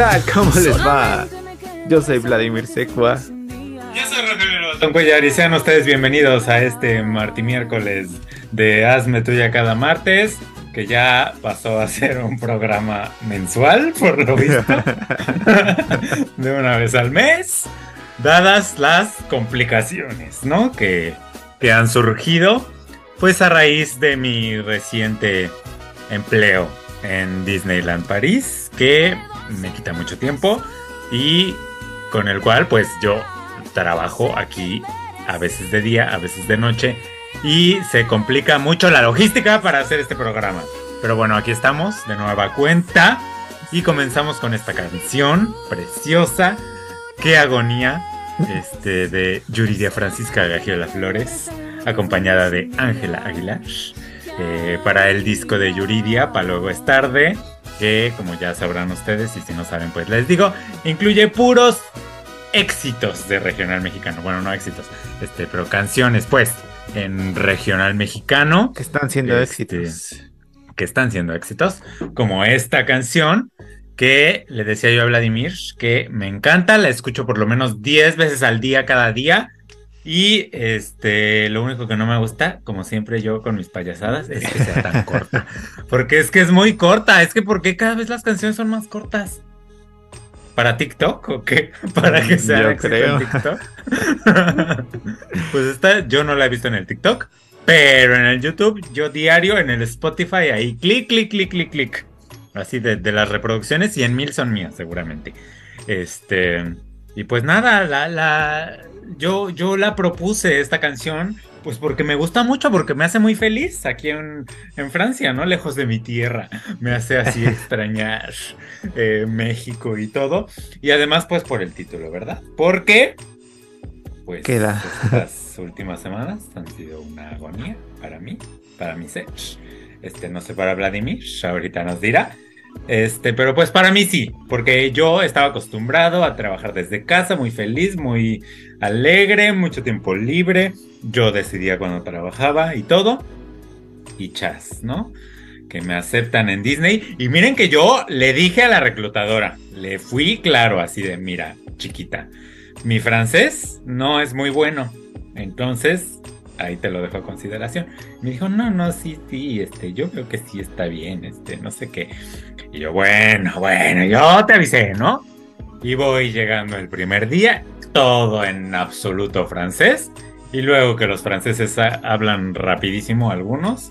Tal? ¿Cómo les va? Yo soy Vladimir Secua. Yo soy Rogelio Don Cuellar y sean ustedes bienvenidos a este marti miércoles de Hazme Tuya cada martes, que ya pasó a ser un programa mensual, por lo visto, de una vez al mes, dadas las complicaciones, ¿no? Que, que han surgido, pues a raíz de mi reciente empleo en Disneyland París, que me quita mucho tiempo y con el cual pues yo trabajo aquí a veces de día, a veces de noche y se complica mucho la logística para hacer este programa. Pero bueno, aquí estamos de nueva cuenta y comenzamos con esta canción preciosa, Qué agonía, este, de Yuridia Francisca Gagiola Flores, acompañada de Ángela Aguilar, eh, para el disco de Yuridia, para luego es tarde, que como ya sabrán ustedes y si no saben pues les digo, incluye puros éxitos de regional mexicano. Bueno, no éxitos, este, pero canciones, pues, en regional mexicano. Que están siendo Este, éxitos. Que están siendo éxitos. Como esta canción que le decía yo a Vladimir que me encanta, la escucho por lo menos 10 veces al día, cada día. Y este, lo único que no me gusta, como siempre yo con mis payasadas, es que sea tan corta. Porque es que es muy corta. Es que ¿por qué cada vez las canciones son más cortas? ¿Para TikTok o qué? ¿Para que sea Yo creo. en TikTok? pues esta yo no la he visto en el TikTok, pero en el YouTube, yo diario en el Spotify, ahí clic, clic, clic, clic, clic. Así de, de las reproducciones, 100 mil son mías, seguramente. Este. Y pues nada, la, la, yo, yo la propuse esta canción, pues porque me gusta mucho, porque me hace muy feliz aquí en, en Francia, ¿no? Lejos de mi tierra. Me hace así extrañar eh, México y todo. Y además, pues por el título, ¿verdad? Porque, pues, Queda. estas últimas semanas han sido una agonía para mí, para mi ser. Este, no sé para Vladimir, ahorita nos dirá. Este, pero pues para mí sí, porque yo estaba acostumbrado a trabajar desde casa, muy feliz, muy alegre, mucho tiempo libre. Yo decidía cuando trabajaba y todo. Y chas, ¿no? Que me aceptan en Disney. Y miren que yo le dije a la reclutadora, le fui claro así de, mira, chiquita, mi francés no es muy bueno. Entonces, ahí te lo dejo a consideración. Me dijo, no, no, sí, sí, este, yo creo que sí está bien, este, no sé qué. Y yo, bueno, bueno, yo te avisé, ¿no? Y voy llegando el primer día, todo en absoluto francés. Y luego que los franceses ha- hablan rapidísimo algunos,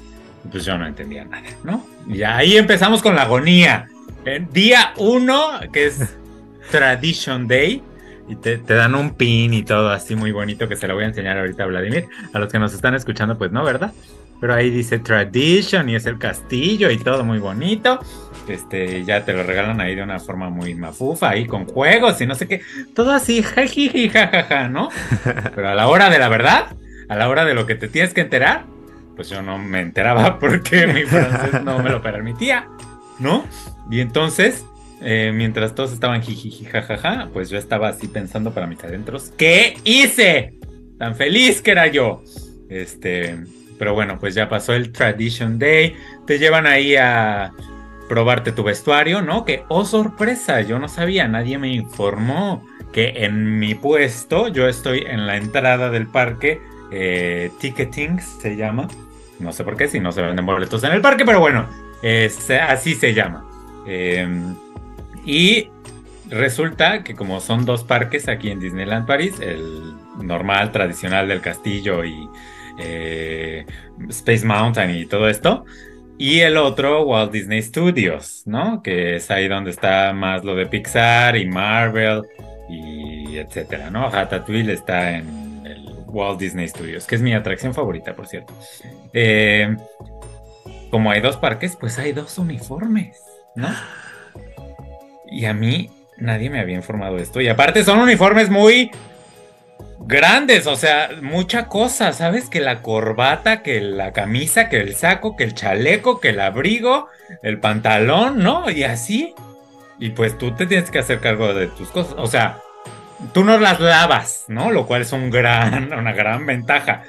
pues yo no entendía nada, ¿no? Y ahí empezamos con la agonía. Eh, día uno, que es Tradition Day, y te, te dan un pin y todo así muy bonito que se lo voy a enseñar ahorita a Vladimir. A los que nos están escuchando, pues no, ¿verdad? Pero ahí dice Tradition y es el castillo y todo muy bonito. Este, ya te lo regalan ahí de una forma muy mafufa, ahí con juegos y no sé qué. Todo así, jajiji, jajaja, ¿no? Pero a la hora de la verdad, a la hora de lo que te tienes que enterar, pues yo no me enteraba porque mi francés no me lo permitía, ¿no? Y entonces, eh, mientras todos estaban jijiji, jajaja, pues yo estaba así pensando para mis adentros, ¿qué hice? Tan feliz que era yo. Este, pero bueno, pues ya pasó el Tradition Day, te llevan ahí a probarte tu vestuario, ¿no? Que, oh sorpresa, yo no sabía, nadie me informó que en mi puesto, yo estoy en la entrada del parque, eh, Ticketing se llama, no sé por qué, si no se venden boletos en el parque, pero bueno, así se llama. Eh, y resulta que como son dos parques aquí en Disneyland París, el normal, tradicional del castillo y eh, Space Mountain y todo esto, y el otro Walt Disney Studios, ¿no? Que es ahí donde está más lo de Pixar y Marvel y etcétera, ¿no? Ratatouille está en el Walt Disney Studios, que es mi atracción favorita, por cierto. Eh, como hay dos parques, pues hay dos uniformes, ¿no? Y a mí nadie me había informado esto. Y aparte son uniformes muy grandes, o sea, mucha cosa, ¿sabes? Que la corbata, que la camisa, que el saco, que el chaleco, que el abrigo, el pantalón, ¿no? Y así. Y pues tú te tienes que hacer cargo de tus cosas. O sea, tú no las lavas, ¿no? Lo cual es un gran, una gran ventaja.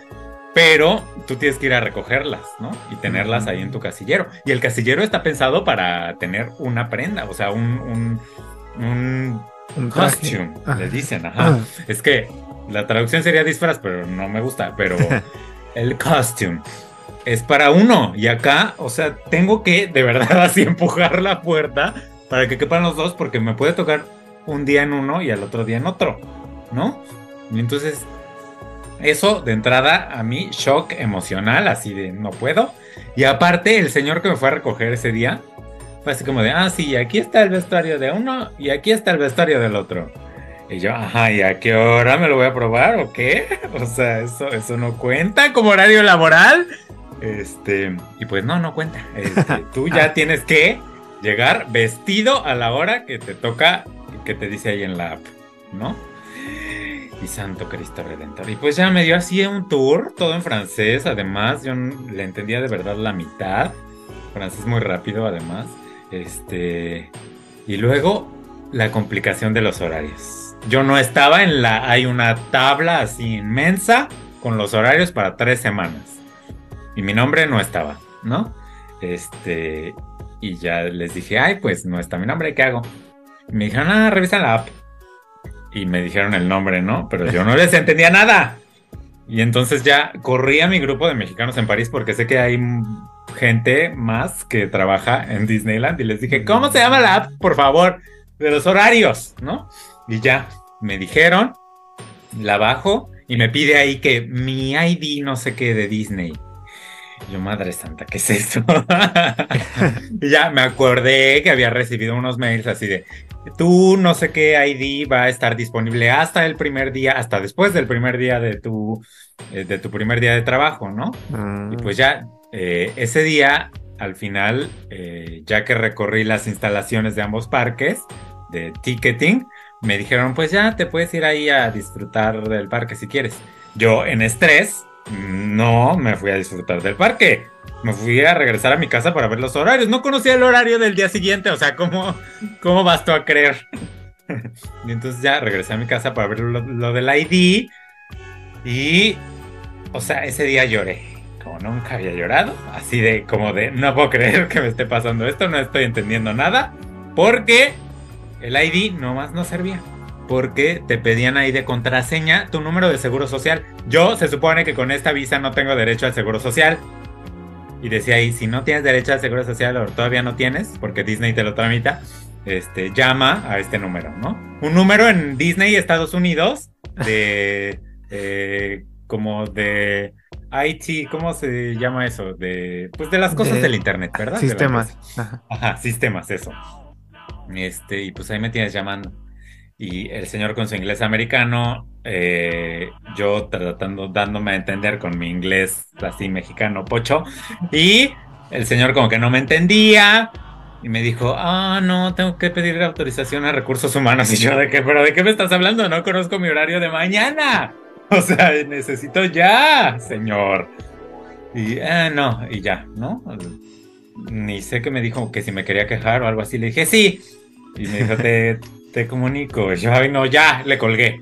Pero tú tienes que ir a recogerlas, ¿no? Y tenerlas ahí en tu casillero. Y el casillero está pensado para tener una prenda, o sea, un, un, un, costume, le dicen, ajá. Es que la traducción sería disfraz, pero no me gusta. Pero el costume es para uno. Y acá, o sea, tengo que de verdad así empujar la puerta para que quepan los dos, porque me puede tocar un día en uno y al otro día en otro, ¿no? Y entonces, eso de entrada a mí, shock emocional, así de no puedo. Y aparte, el señor que me fue a recoger ese día, fue así como de, ah, sí, aquí está el vestuario de uno y aquí está el vestuario del otro. Y yo, ajá, ¿y a qué hora me lo voy a probar o qué? O sea, eso, eso no cuenta como horario laboral. Este, y pues no, no cuenta. Este, tú ya tienes que llegar vestido a la hora que te toca, que te dice ahí en la app, ¿no? Y Santo Cristo Redentor. Y pues ya me dio así un tour, todo en francés. Además, yo le entendía de verdad la mitad. Francés muy rápido, además. Este. Y luego, la complicación de los horarios yo no estaba en la. Hay una tabla así inmensa con los horarios para tres semanas. Y mi nombre no estaba, ¿no? Este. Y ya les dije, ay, pues no está mi nombre, ¿qué hago? me dijeron, ah, revisa la app. Y me dijeron el nombre, ¿no? Pero yo no les entendía nada. Y entonces ya corrí a mi grupo de mexicanos en París porque sé que hay gente más que trabaja en Disneyland y les dije, ¿cómo se llama la app? Por favor, de los horarios, ¿no? Y ya, me dijeron, la bajo y me pide ahí que mi ID no sé qué de Disney. Yo, madre santa, ¿qué es esto? ya me acordé que había recibido unos mails así de, tú no sé qué ID va a estar disponible hasta el primer día, hasta después del primer día de tu, eh, de tu primer día de trabajo, ¿no? Y pues ya, eh, ese día, al final, eh, ya que recorrí las instalaciones de ambos parques de ticketing, me dijeron, pues ya te puedes ir ahí a disfrutar del parque si quieres. Yo en estrés, no me fui a disfrutar del parque. Me fui a regresar a mi casa para ver los horarios. No conocía el horario del día siguiente, o sea, ¿cómo, cómo vas tú a creer? y entonces ya regresé a mi casa para ver lo, lo del ID. Y, o sea, ese día lloré. Como nunca había llorado. Así de, como de, no puedo creer que me esté pasando esto, no estoy entendiendo nada. Porque el ID nomás no servía. Porque te pedían ahí de contraseña tu número de seguro social. Yo se supone que con esta visa no tengo derecho al seguro social. Y decía ahí, si no tienes derecho al seguro social o todavía no tienes, porque Disney te lo tramita, este, llama a este número, ¿no? Un número en Disney, Estados Unidos, de, como de IT, ¿cómo se llama eso? De, pues de las cosas del Internet, ¿verdad? Sistemas. Ajá, sistemas, eso. Este, y pues ahí me tienes llamando. Y el señor con su inglés americano, eh, yo tratando, dándome a entender con mi inglés así mexicano pocho. Y el señor como que no me entendía. Y me dijo, ah, no, tengo que pedir autorización a recursos humanos. Y yo, ¿de qué? ¿Pero de qué me estás hablando? No conozco mi horario de mañana. O sea, necesito ya, señor. Y, ah, no, y ya, ¿no? Ni sé que me dijo que si me quería quejar o algo así. Le dije, sí. Y me dijo, te, te comunico. yo, ay, no, ya, le colgué.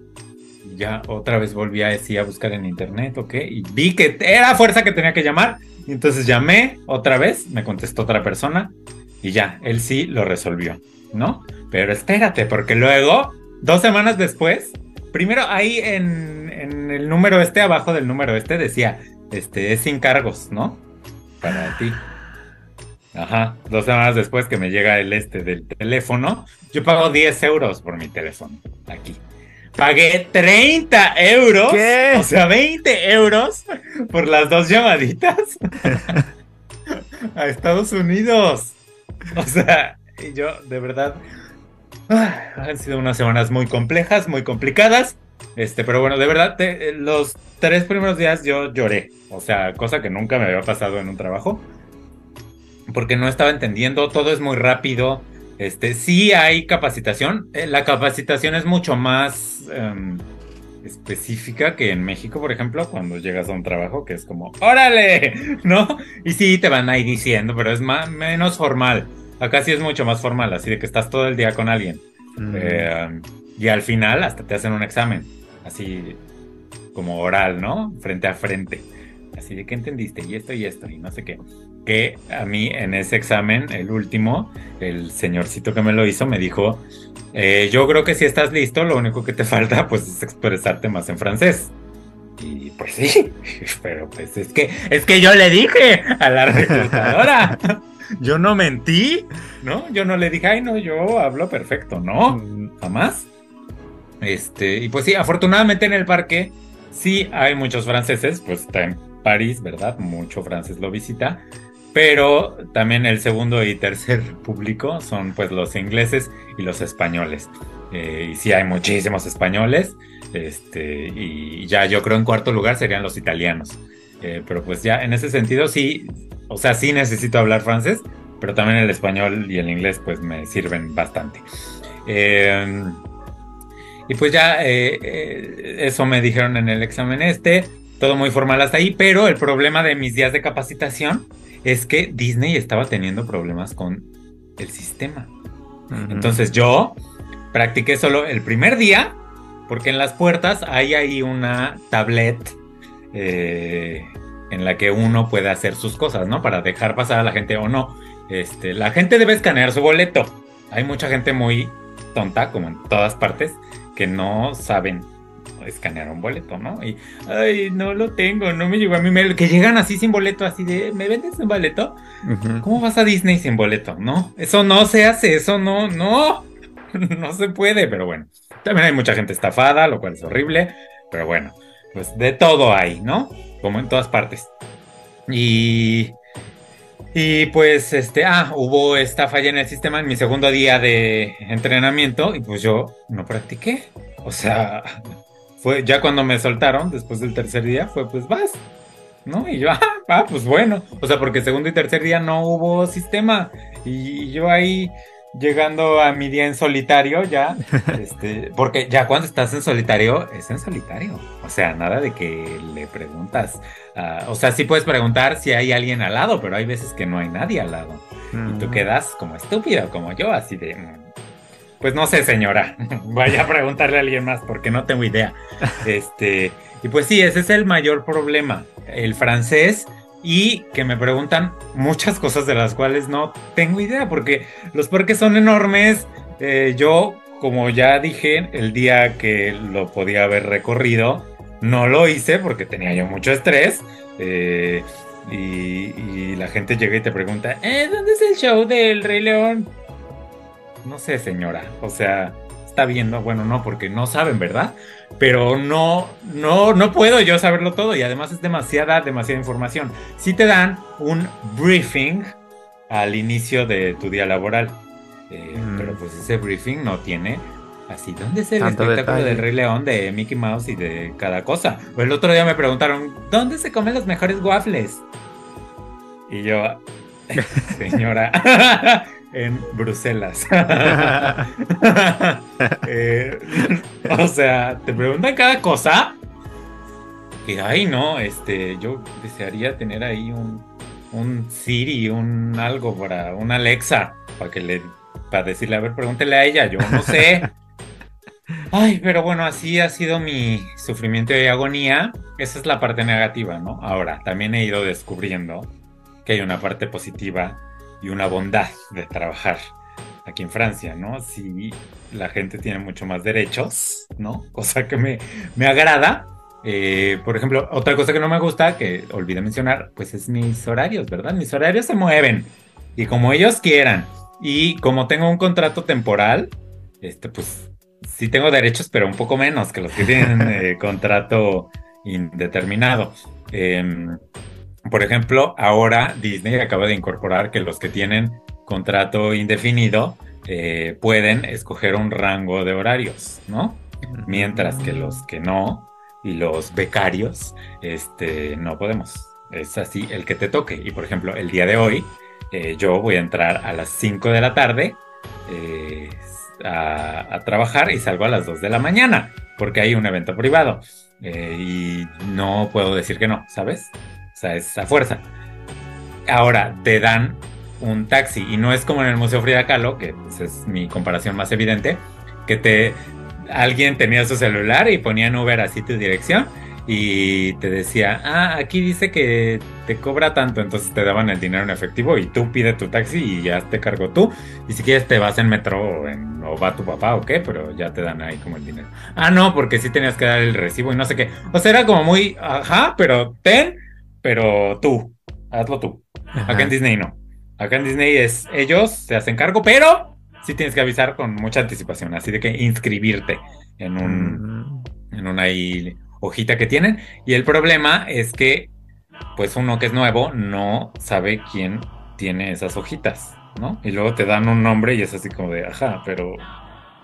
ya otra vez volví a, decir, a buscar en internet, ¿ok? Y vi que era fuerza que tenía que llamar. Entonces llamé otra vez, me contestó otra persona. Y ya, él sí lo resolvió, ¿no? Pero espérate, porque luego, dos semanas después, primero ahí en, en el número este, abajo del número este, decía, este, es sin cargos, ¿no? Para ti. Ajá, dos semanas después que me llega el este del teléfono, yo pago 10 euros por mi teléfono aquí. Pagué 30 euros, ¿Qué? o sea, 20 euros por las dos llamaditas a Estados Unidos. O sea, yo de verdad ah, han sido unas semanas muy complejas, muy complicadas. Este, pero bueno, de verdad, te- los tres primeros días yo lloré. O sea, cosa que nunca me había pasado en un trabajo. Porque no estaba entendiendo, todo es muy rápido. Este, sí hay capacitación. eh, La capacitación es mucho más em, específica que en México, por ejemplo, cuando llegas a un trabajo que es como, ¡órale! ¿No? Y sí te van ahí diciendo, pero es más, menos formal. Acá sí es mucho más formal, así de que estás todo el día con alguien. Mm. Eh, y al final hasta te hacen un examen, así como oral, ¿no? Frente a frente. Así de que entendiste y esto y esto y no sé qué. Que a mí en ese examen, el último, el señorcito que me lo hizo me dijo, eh, yo creo que si estás listo, lo único que te falta pues es expresarte más en francés. Y pues sí, pero pues es que es que yo le dije a la reclutadora, yo no mentí, ¿no? Yo no le dije, ay no, yo hablo perfecto, ¿no? Mm, jamás. Este, y pues sí, afortunadamente en el parque sí hay muchos franceses, pues está en París, ¿verdad? Mucho francés lo visita, pero también el segundo y tercer público son pues los ingleses y los españoles. Eh, y sí hay muchísimos españoles, este, y ya yo creo en cuarto lugar serían los italianos. Eh, pero pues ya en ese sentido sí, o sea, sí necesito hablar francés, pero también el español y el inglés pues me sirven bastante. Eh, y pues ya eh, eh, eso me dijeron en el examen este, todo muy formal hasta ahí, pero el problema de mis días de capacitación es que Disney estaba teniendo problemas con el sistema. Entonces yo practiqué solo el primer día, porque en las puertas hay ahí una tablet eh, en la que uno puede hacer sus cosas, ¿no? Para dejar pasar a la gente o no. Este, la gente debe escanear su boleto. Hay mucha gente muy tonta, como en todas partes, que no saben escanear un boleto, ¿no? Y, ay, no lo tengo, no me llegó a mi mail. Que llegan así sin boleto, así de, ¿me vendes un boleto? ¿Cómo vas a Disney sin boleto? No, eso no se hace, eso no, no, no se puede, pero bueno. También hay mucha gente estafada, lo cual es horrible, pero bueno, pues de todo hay, ¿no? Como en todas partes. Y, y pues, este, ah, hubo esta falla en el sistema en mi segundo día de entrenamiento y pues yo no practiqué. O sea, fue ya cuando me soltaron después del tercer día, fue pues vas, ¿no? Y yo, ah, ah, pues bueno. O sea, porque segundo y tercer día no hubo sistema. Y yo ahí llegando a mi día en solitario ya, este, porque ya cuando estás en solitario, es en solitario. O sea, nada de que le preguntas. ah, o sea, sí puedes preguntar si hay alguien al lado, pero hay veces que no hay nadie al lado. Y tú Mm. quedas como estúpido, como yo, así de... Pues no sé, señora. Vaya a preguntarle a alguien más porque no tengo idea. Este, y pues sí, ese es el mayor problema. El francés y que me preguntan muchas cosas de las cuales no tengo idea porque los parques son enormes. Eh, yo, como ya dije, el día que lo podía haber recorrido, no lo hice porque tenía yo mucho estrés. Eh, y, y la gente llega y te pregunta, "Eh, ¿dónde es el show del Rey León? No sé, señora. O sea, está viendo, bueno, no, porque no saben, ¿verdad? Pero no, no, no puedo yo saberlo todo y además es demasiada, demasiada información. Sí te dan un briefing al inicio de tu día laboral, eh, Mm. pero pues ese briefing no tiene así. ¿Dónde es el Tanto espectáculo detalle. del Rey León, de Mickey Mouse y de cada cosa? O el otro día me preguntaron, ¿dónde se comen los mejores waffles? Y yo, señora, en Bruselas. Eh, o sea, te preguntan cada cosa. Que, ay, no, este, yo desearía tener ahí un, un Siri, un algo para, un Alexa, para que le, para decirle, a ver, pregúntele a ella, yo no sé. Ay, pero bueno, así ha sido mi sufrimiento y agonía. Esa es la parte negativa, ¿no? Ahora, también he ido descubriendo que hay una parte positiva y una bondad de trabajar aquí en Francia, ¿no? Sí, la gente tiene mucho más derechos, ¿no? Cosa que me, me agrada. Eh, por ejemplo, otra cosa que no me gusta, que olvidé mencionar, pues es mis horarios, ¿verdad? Mis horarios se mueven. y como ellos quieran. Y como tengo un contrato temporal, este, pues sí tengo derechos, pero un poco menos que los que tienen eh, contrato indeterminado. Em, por ejemplo, ahora Disney acaba de incorporar que los que tienen contrato indefinido eh, pueden escoger un rango de horarios, ¿no? Mientras que los que no y los becarios, este, no podemos. Es así el que te toque. Y por ejemplo, el día de hoy, eh, yo voy a entrar a las 5 de la tarde eh, a, trabajar y salgo a las 2 de la mañana, porque hay un evento privado. y no puedo decir que no, ¿sabes? O sea, es a fuerza. Ahora, te dan un taxi y no es como en el Museo Frida Kahlo, que pues, es mi comparación más evidente, que te alguien tenía su celular y ponía en Uber así tu dirección y te decía, ah, aquí dice que te cobra tanto, entonces te daban el dinero en efectivo y tú pides tu taxi y ya te cargo tú. Y si quieres te vas en metro o, en, o va tu papá o qué, pero ya te dan ahí como el dinero. Ah, no, porque sí tenías que dar el recibo y no sé qué. O sea, era como muy, ajá, pero ten, pero tú, hazlo tú. Acá en Disney no. Acá en Disney es ellos se hacen cargo, pero sí tienes que avisar con mucha anticipación, así de que inscribirte en un mm. en una hojita que tienen y el problema es que pues uno que es nuevo no sabe quién tiene esas hojitas, ¿no? Y luego te dan un nombre y es así como de, ajá, pero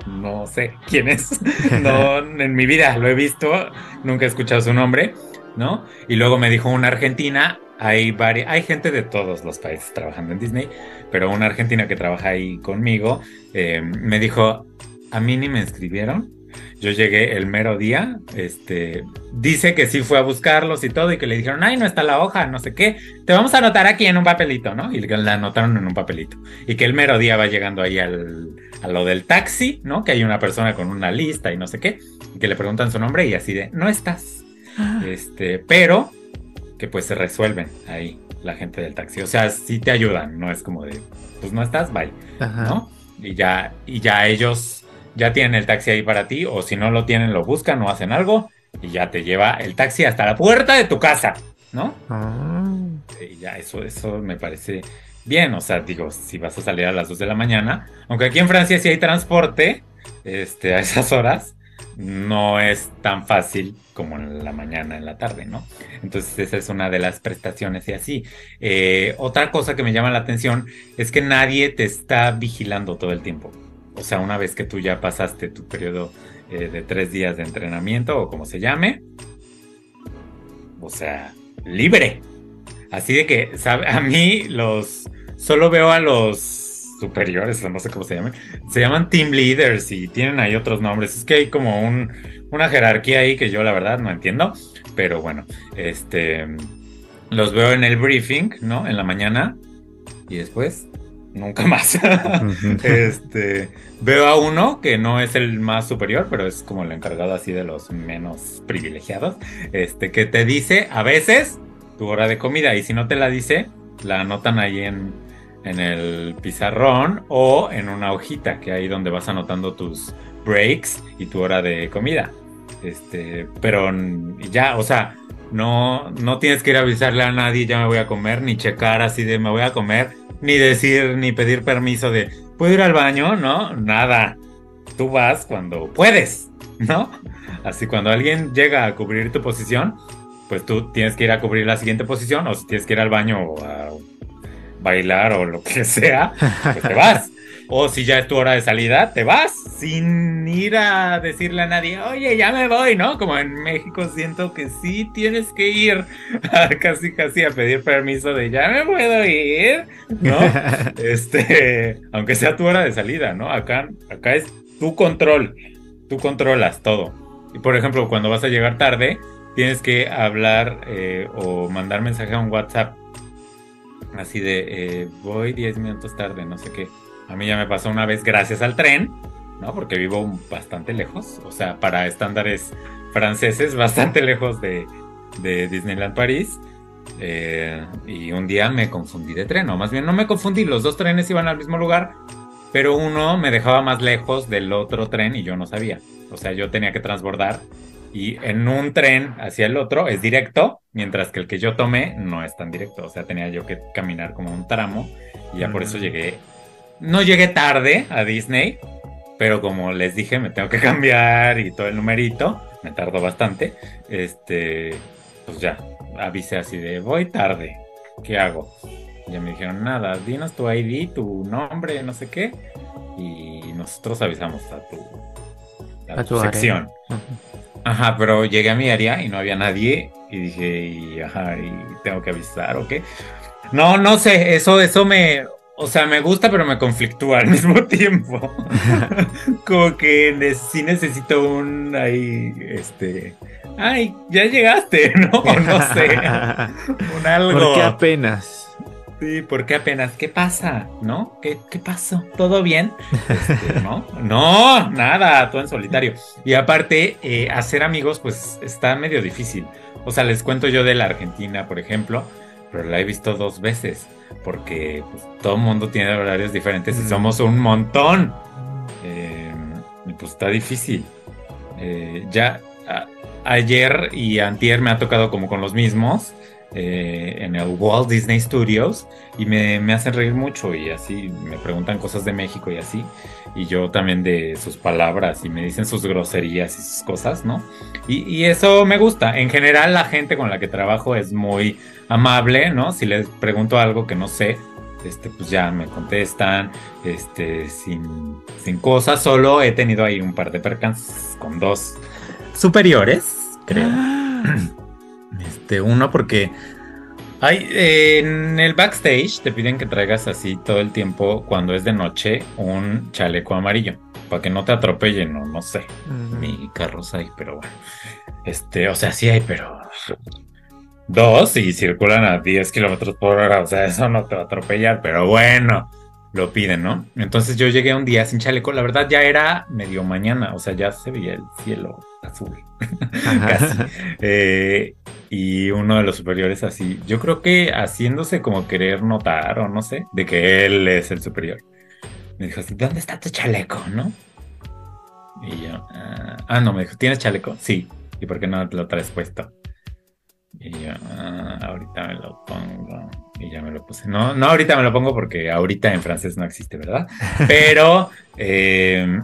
no sé quién es. no en mi vida lo he visto, nunca he escuchado su nombre, ¿no? Y luego me dijo una argentina, hay, hay gente de todos los países trabajando en Disney, pero una argentina que trabaja ahí conmigo eh, me dijo, a mí ni me inscribieron. Yo llegué el mero día, este, dice que sí fue a buscarlos y todo, y que le dijeron, ay, no está la hoja, no sé qué, te vamos a anotar aquí en un papelito, ¿no? Y la anotaron en un papelito. Y que el mero día va llegando ahí al, a lo del taxi, ¿no? Que hay una persona con una lista y no sé qué, y que le preguntan su nombre y así de, no estás. Este, pero que pues se resuelven ahí la gente del taxi. O sea, sí te ayudan, no es como de, pues no estás, bye, ¿no? Y ya, y ya ellos ya tienen el taxi ahí para ti, o si no lo tienen, lo buscan o hacen algo, y ya te lleva el taxi hasta la puerta de tu casa, ¿no? Ah. Y ya, eso, eso me parece bien, o sea, digo, si vas a salir a las 2 de la mañana, aunque aquí en Francia sí hay transporte, este, a esas horas, no es tan fácil como en la mañana, en la tarde, ¿no? Entonces esa es una de las prestaciones y así. Eh, otra cosa que me llama la atención es que nadie te está vigilando todo el tiempo. O sea, una vez que tú ya pasaste tu periodo eh, de tres días de entrenamiento o como se llame, o sea, libre. Así de que, ¿sabe? A mí los... Solo veo a los superiores, no sé cómo se llaman, se llaman team leaders y tienen ahí otros nombres. Es que hay como un, una jerarquía ahí que yo la verdad no entiendo, pero bueno, este, los veo en el briefing, ¿no? En la mañana y después nunca más. este, veo a uno que no es el más superior, pero es como el encargado así de los menos privilegiados, este, que te dice a veces tu hora de comida y si no te la dice, la anotan ahí en, en el pizarrón o en una hojita que ahí donde vas anotando tus breaks y tu hora de comida. Este, pero ya, o sea, no, no tienes que ir a avisarle a nadie ya me voy a comer, ni checar así de me voy a comer, ni decir, ni pedir permiso de ¿puedo ir al baño? No, nada. Tú vas cuando puedes, ¿no? Así cuando alguien llega a cubrir tu posición, pues tú tienes que ir a cubrir la siguiente posición o si tienes que ir al baño o a bailar o lo que sea, pues te vas. O si ya es tu hora de salida, te vas sin ir a decirle a nadie, oye, ya me voy, ¿no? Como en México siento que sí tienes que ir casi casi a pedir permiso de ya me puedo ir, ¿no? este, aunque sea tu hora de salida, ¿no? Acá, acá es tu control, tú controlas todo. Y por ejemplo, cuando vas a llegar tarde, tienes que hablar eh, o mandar mensaje a un WhatsApp así de eh, voy 10 minutos tarde, no sé qué. A mí ya me pasó una vez gracias al tren, ¿no? Porque vivo bastante lejos, o sea, para estándares franceses, bastante lejos de, Disneyland París. Eh, y un día me confundí de tren, o más bien no me confundí, los dos trenes iban al mismo lugar, pero uno me dejaba más lejos del otro tren y yo no sabía. O sea, yo tenía que transbordar y en un tren hacia el otro es directo, mientras que el que yo tomé no es tan directo, o sea, tenía yo que caminar como un tramo y ya por eso llegué, no llegué tarde a Disney, pero como les dije, me tengo que cambiar y todo el numerito, me tardó bastante, este, pues ya, avisé así de, voy tarde, ¿qué hago? Y ya me dijeron, nada, dinos tu ID, tu nombre, no sé qué, y nosotros avisamos a tu, a tu sección. Ajá, pero llegué a mi área y no había nadie y dije, y, ajá, y tengo que avisar o qué. No, no sé, eso, eso me, o sea, me gusta, pero me conflictúa al mismo tiempo. Como que sí necesito un ahí, este, ay, ya llegaste, ¿no? No sé, un algo. Porque apenas. Sí, porque apenas, ¿qué pasa? ¿No? ¿Qué, qué pasó? ¿Todo bien? Este, ¿No? No, nada, todo en solitario. Y aparte, eh, hacer amigos, pues está medio difícil. O sea, les cuento yo de la Argentina, por ejemplo, pero la he visto dos veces, porque pues, todo el mundo tiene horarios diferentes y somos un montón. Eh, pues está difícil. Eh, ya ayer y antier me ha tocado como con los mismos. Eh, en el Walt Disney Studios y me, me, hacen reír mucho y así me preguntan cosas de México y así y yo también de sus palabras y me dicen sus groserías y sus cosas, ¿no? Y, y eso me gusta. En general la gente con la que trabajo es muy amable, ¿no? Si les pregunto algo que no sé, este, pues ya me contestan, este, sin, sin cosas, solo he tenido ahí un par de percances con dos superiores, creo. Ah. Este, uno porque hay, en el backstage te piden que traigas así todo el tiempo, cuando es de noche, un chaleco amarillo. Para que no te atropellen, o no sé. Mi carros hay, pero bueno. Este, o sea, sí hay, pero. Dos y circulan a 10 kilómetros por hora. O sea, eso no te va a atropellar, pero bueno lo piden, ¿no? Entonces yo llegué un día sin chaleco, la verdad ya era medio mañana, o sea, ya se veía el cielo azul, casi. Eh, y uno de los superiores así, yo creo que haciéndose como querer notar o no sé, de que él es el superior. Me dijo así, ¿dónde está tu chaleco, no? Y yo, ah, ah no, me dijo, ¿tienes chaleco? Sí. ¿Y por qué no te lo traes puesto? Y yo, ah, ahorita me lo pongo. Y ya me lo puse. No, no ahorita me lo pongo porque ahorita en francés no existe, ¿verdad? Pero, eh,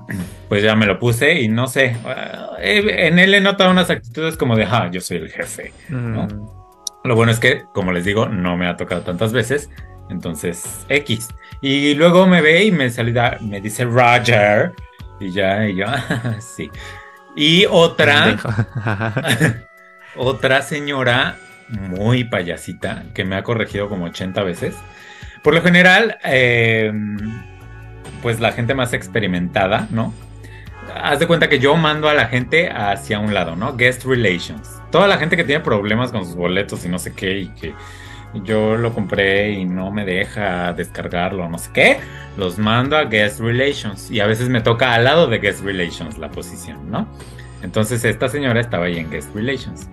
pues ya me lo puse y no sé. Eh, en él he notado unas actitudes como de, ah, yo soy el jefe, ¿no? Mm. Lo bueno es que, como les digo, no me ha tocado tantas veces. Entonces, X. Y luego me ve y me saluda, me dice Roger. Y ya, y yo, sí. Y otra. otra señora muy payasita que me ha corregido como 80 veces. Por lo general, eh, pues la gente más experimentada, ¿no? Haz de cuenta que yo mando a la gente hacia un lado, ¿no? Guest Relations. Toda la gente que tiene problemas con sus boletos y no sé qué, y que yo lo compré y no me deja descargarlo, no sé qué, los mando a Guest Relations. Y a veces me toca al lado de Guest Relations la posición, ¿no? Entonces esta señora estaba ahí en Guest Relations.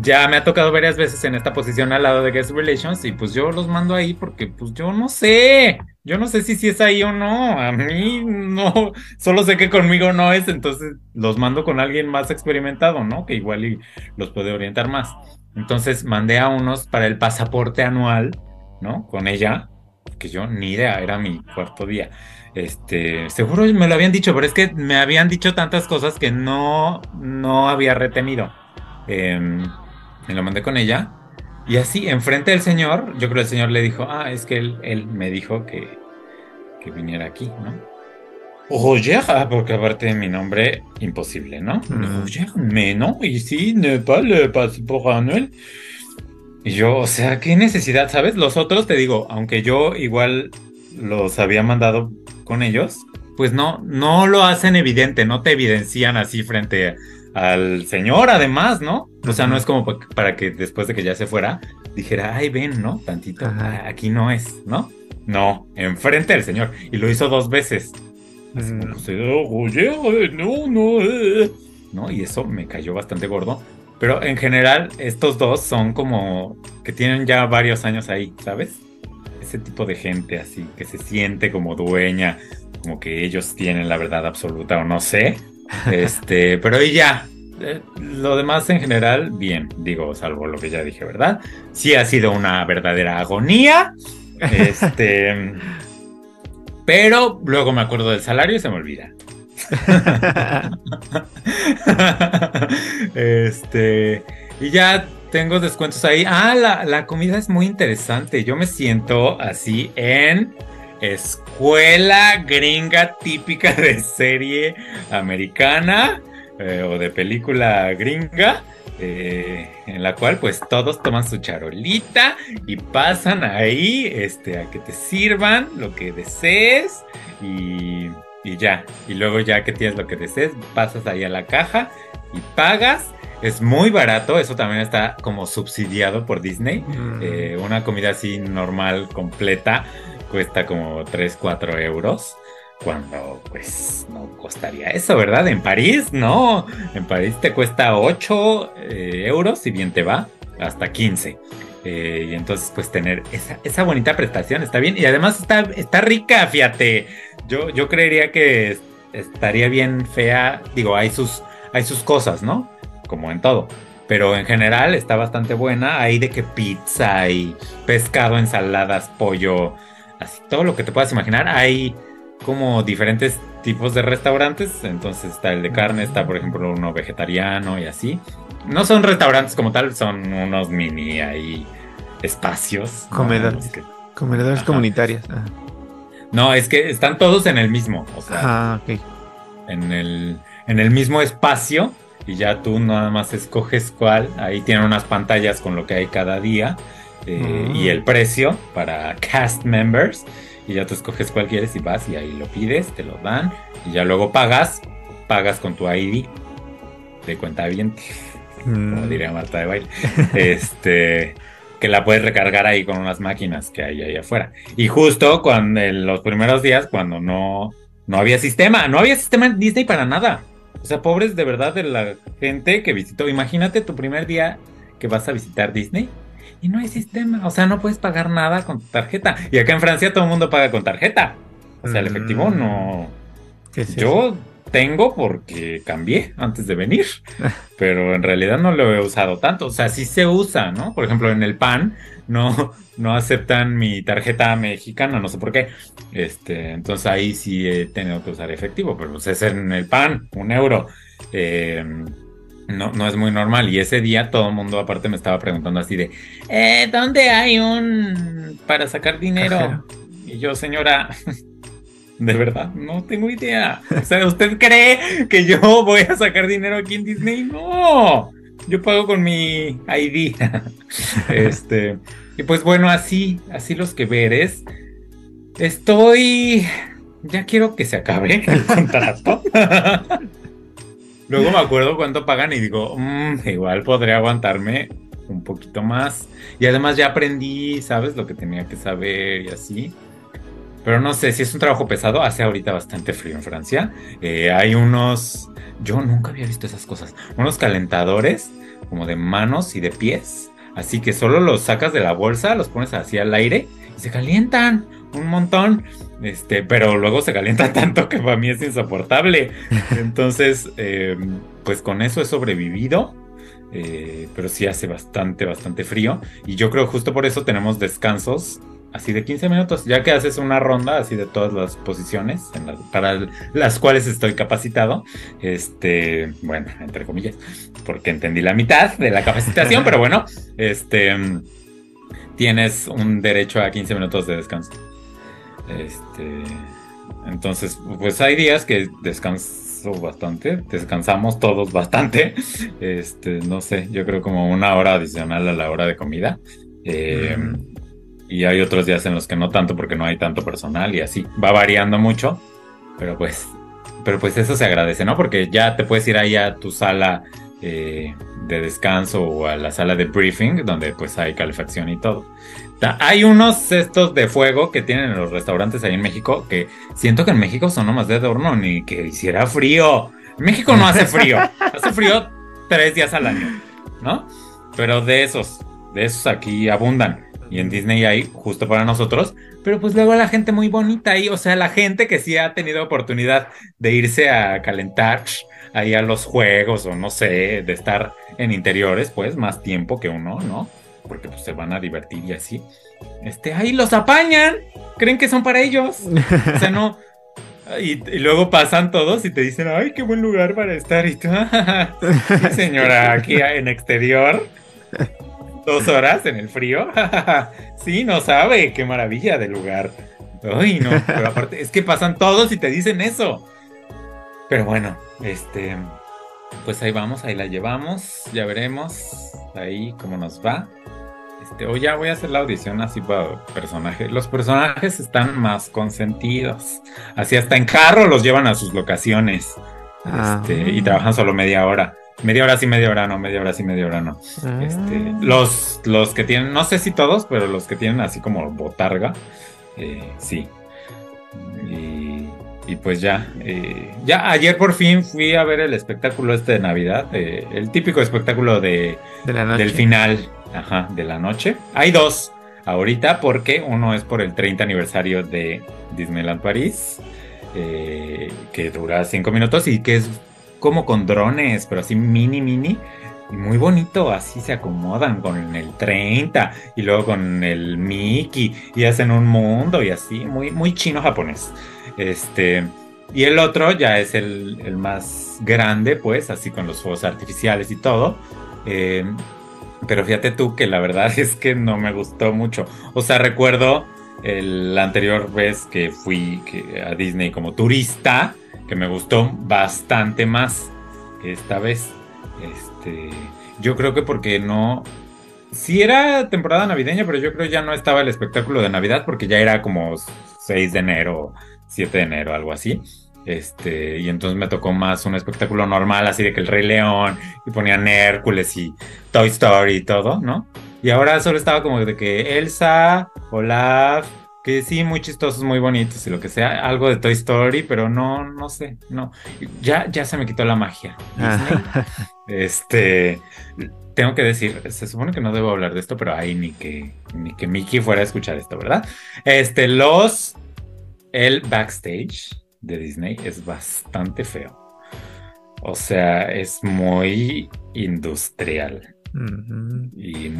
Ya me ha tocado varias veces en esta posición al lado de Guest Relations y pues yo los mando ahí porque pues yo no sé. Yo no sé si, si es ahí o no. A mí no. Solo sé que conmigo no es, entonces los mando con alguien más experimentado, ¿no? Que igual y los puede orientar más. Entonces mandé a unos para el pasaporte anual, ¿no? Con ella, que yo ni idea, era mi cuarto día. Este, seguro me lo habían dicho, pero es que me habían dicho tantas cosas que no, no había retenido. Em, me lo mandé con ella. Y así, enfrente del señor, yo creo que el señor le dijo, ah, es que él, él me dijo que, que viniera aquí, ¿no? Roger, porque aparte de mi nombre, imposible, ¿no? Roger, me no, y sí, ne pas le por Anuel. Y yo, o sea, qué necesidad, ¿sabes? Los otros, te digo, aunque yo igual los había mandado con ellos, pues no, no lo hacen evidente, no te evidencian así frente al señor, además, ¿no? O sea, no es como para que después de que ya se fuera, dijera, ay, ven, ¿no? Tantito, aquí no es, ¿no? No, enfrente del señor. Y lo hizo dos veces. Oye, no, no, eh". ¿no? Y eso me cayó bastante gordo. Pero en general, estos dos son como que tienen ya varios años ahí, ¿sabes? Ese tipo de gente así, que se siente como dueña, como que ellos tienen la verdad absoluta o no sé. Este, pero y ya, eh, lo demás en general, bien, digo, salvo lo que ya dije, ¿verdad? Sí ha sido una verdadera agonía. Este. pero luego me acuerdo del salario y se me olvida. este. Y ya tengo descuentos ahí. Ah, la, la comida es muy interesante. Yo me siento así en escuela gringa típica de serie americana eh, o de película gringa. Eh, en la cual pues todos toman su charolita y pasan ahí este, a que te sirvan lo que desees y, y ya. Y luego ya que tienes lo que desees, pasas ahí a la caja y pagas es muy barato, eso también está como subsidiado por Disney. Mm. Eh, una comida así normal, completa, cuesta como 3, 4 euros. Cuando pues no costaría eso, ¿verdad? En París, no. En París te cuesta 8 eh, euros, si bien te va, hasta 15. Eh, y entonces, pues tener esa, esa, bonita prestación está bien. Y además está, está rica, fíjate. Yo, yo creería que estaría bien fea. Digo, hay sus, hay sus cosas, ¿no? como en todo. Pero en general está bastante buena. Hay de que pizza y pescado, ensaladas, pollo, así todo lo que te puedas imaginar. Hay como diferentes tipos de restaurantes. Entonces está el de carne, está por ejemplo uno vegetariano y así. No son restaurantes como tal, son unos mini ahí espacios. Comedores. Comedores comunitarios. No, es que están todos en el mismo. O sea, ah, ok. En el, en el mismo espacio y ya tú nada más escoges cuál. Ahí tienen unas pantallas con lo que hay cada día eh, y mm. el precio para cast members. Y ya tú escoges cuál quieres y vas y ahí lo pides, te lo dan y ya luego pagas, pagas con tu ID de cuenta bien, como mm. diría Marta de baile. este que la puedes recargar ahí con unas máquinas que hay ahí afuera. Y justo cuando en los primeros días, cuando no, no había sistema, no había sistema en Disney para nada. O sea, pobres de verdad de la gente que visitó. Imagínate tu primer día que vas a visitar Disney y no hay sistema. O sea, no puedes pagar nada con tu tarjeta. Y acá en Francia todo el mundo paga con tarjeta. O sea, el efectivo mm. no. Yo tengo porque cambié antes de venir, pero en realidad no lo he usado tanto. O sea, sí se usa, ¿no? Por ejemplo, en el pan no, no aceptan mi tarjeta mexicana, no sé por qué. Este, entonces ahí sí he tenido que usar efectivo, pero pues es en el pan, un euro. Em, no, no es muy normal. Y ese día todo el mundo aparte me estaba preguntando así de, eh, ¿dónde hay un para sacar dinero? Y yo, señora, de verdad, no tengo idea. O sea, ¿usted cree que yo voy a sacar dinero aquí en Disney? No. Yo pago con mi ID. este. Y pues bueno, así, así los que veres. Estoy. Ya quiero que se acabe el contrato. Luego me acuerdo cuánto pagan y digo, mm, igual podría aguantarme un poquito más. Y además ya aprendí, ¿sabes? Lo que tenía que saber y así. Pero no sé, si es un trabajo pesado, hace ahorita bastante frío en Francia. Eh, hay unos, yo nunca había visto esas cosas, unos calentadores como de manos y de pies. Así que solo los sacas de la bolsa, los pones así al aire y se calientan un montón. Este, pero luego se calientan tanto que para mí es insoportable. Entonces, em, pues con eso he sobrevivido. Eh, pero sí hace bastante, bastante frío. Y yo creo justo por eso tenemos descansos así de 15 minutos, ya que haces una ronda así de todas las posiciones para las cuales estoy capacitado. Este, bueno, entre comillas, porque entendí la mitad de la capacitación, pero bueno, este, tienes un derecho a 15 minutos de descanso. Este, entonces, pues hay días que descanso bastante, descansamos todos bastante. Este, no sé, yo creo como una hora adicional a la hora de comida. Eh, y hay otros días en los que no tanto porque no hay tanto personal y así. Va variando mucho, pero pues, pero pues eso se agradece, ¿no? Porque ya te puedes ir ahí a tu sala eh, de descanso o a la sala de briefing donde pues hay calefacción y todo. Hay unos cestos de fuego que tienen en los restaurantes ahí en México que siento que en México son nomás de adorno ni que hiciera frío. En México no hace frío, hace frío tres días al año, ¿no? Pero de esos, de esos aquí abundan y en Disney hay justo para nosotros, pero pues luego la gente muy bonita ahí, o sea, la gente que sí ha tenido oportunidad de irse a calentar ahí a los juegos o no sé, de estar en interiores, pues, más tiempo que uno, ¿no? Porque pues se van a divertir y así. Este, ahí los apañan, creen que son para ellos. O sea, no. Y, luego pasan todos y te dicen, ay, qué buen lugar para estar. Y tú, sí, señora, aquí en exterior, dos horas en el frío. sí, no sabe, qué maravilla de lugar. Ay, no, pero aparte, es que pasan todos y te dicen eso. Pero bueno, este, pues ahí vamos, ahí la llevamos, ya veremos ahí cómo nos va. Este, o ya voy a hacer la audición así para personajes. Los personajes están más consentidos. Así hasta en carro los llevan a sus locaciones. Ah. Este, y trabajan solo media hora. Media hora sí, media hora no, media hora sí, media hora no. Este, ah. los, los que tienen, no sé si todos, pero los que tienen así como botarga, eh, sí. Y, y, pues ya, eh, ya ayer por fin fui a ver el espectáculo este de Navidad, eh, el típico espectáculo de, del final Ajá, de la noche. Hay dos ahorita porque uno es por el 30 aniversario de Disneyland París, eh, que dura cinco minutos y que es como con drones, pero así mini, mini. Y muy bonito, así se acomodan con el 30 y luego con el Mickey y hacen un mundo y así, muy, muy chino japonés. Este, y el otro ya es el, el más grande, pues, así con los fuegos artificiales y todo. Eh, pero fíjate tú que la verdad es que no me gustó mucho. O sea, recuerdo la anterior vez que fui a Disney como turista, que me gustó bastante más que esta vez. Este, yo creo que porque no. Sí era temporada navideña, pero yo creo ya no estaba el espectáculo de Navidad porque ya era como 6 de enero, 7 de enero, algo así. Este, y entonces me tocó más un espectáculo normal, así de que el Rey León, y ponían Hércules y Toy Story y todo, ¿no? Y ahora solo estaba como de que Elsa, Olaf, que sí, muy chistosos, muy bonitos y lo que sea, algo de Toy Story, pero no, no sé, no. Ya, ya se me quitó la magia. Ah. este, tengo que decir, se supone que no debo hablar de esto, pero ahí ni que, ni que Mickey fuera a escuchar esto, ¿verdad? Este, los, el backstage de Disney es bastante feo. O sea, es muy industrial. Y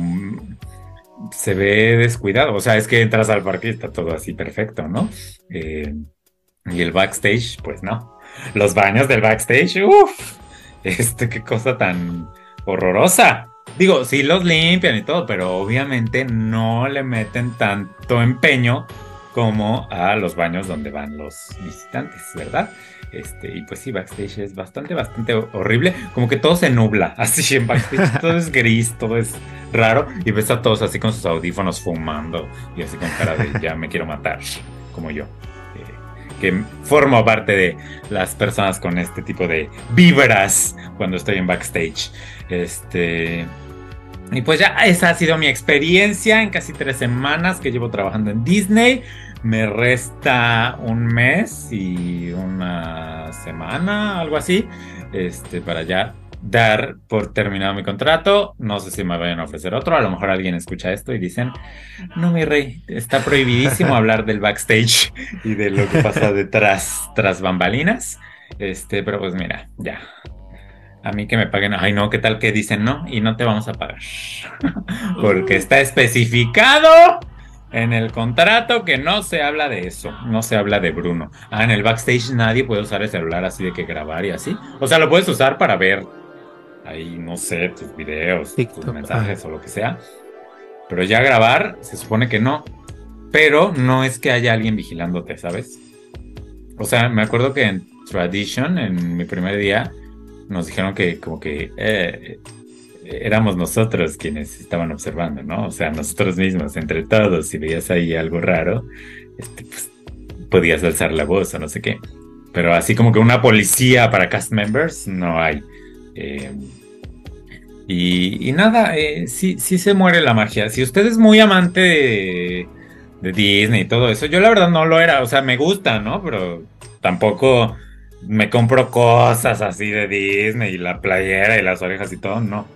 se ve descuidado. O sea, es que entras al parque y está todo así perfecto, ¿no? Eh, y el backstage, pues no. Los baños del backstage, uff, este, qué cosa tan horrorosa. Digo, sí los limpian y todo, pero obviamente no le meten tanto empeño como a los baños donde van los visitantes, ¿verdad? Este, y pues sí, backstage es bastante, bastante horrible. Como que todo se nubla, así en backstage, todo es gris, todo es raro. Y ves a todos así con sus audífonos fumando y así con cara de ya me quiero matar, como yo. Eh, que formo parte de las personas con este tipo de vibras cuando estoy en backstage. Este. Y pues ya esa ha sido mi experiencia en casi tres semanas que llevo trabajando en Disney. Me resta un mes y una semana, algo así, este, para ya dar por terminado mi contrato. No sé si me vayan a ofrecer otro. A lo mejor alguien escucha esto y dicen, no, mi rey, está prohibidísimo hablar del backstage y de lo que pasa detrás, tras bambalinas. Este, pero pues mira, ya. A mí que me paguen, ay no, ¿qué tal que dicen no? Y no te vamos a pagar. Porque está especificado en el contrato que no se habla de eso, no se habla de Bruno. Ah, en el backstage nadie puede usar el celular así de que grabar y así. O sea, lo puedes usar para ver ahí, no sé, tus videos, tus mensajes o lo que sea. Pero ya grabar, se supone que no. Pero no es que haya alguien vigilándote, ¿sabes? O sea, me acuerdo que en Tradition, en mi primer día, nos dijeron que como que eh, éramos nosotros quienes estaban observando, ¿no? O sea, nosotros mismos, entre todos, si veías ahí algo raro, este, pues, podías alzar la voz o no sé qué. Pero así como que una policía para cast members, no hay. Eh, y, nada, eh, sí, sí se muere la magia. Si usted es muy amante de, de Disney y todo eso, yo la verdad no lo era. O sea, me gusta, ¿no? Pero tampoco me compro cosas así de Disney y la playera y las orejas y todo, no.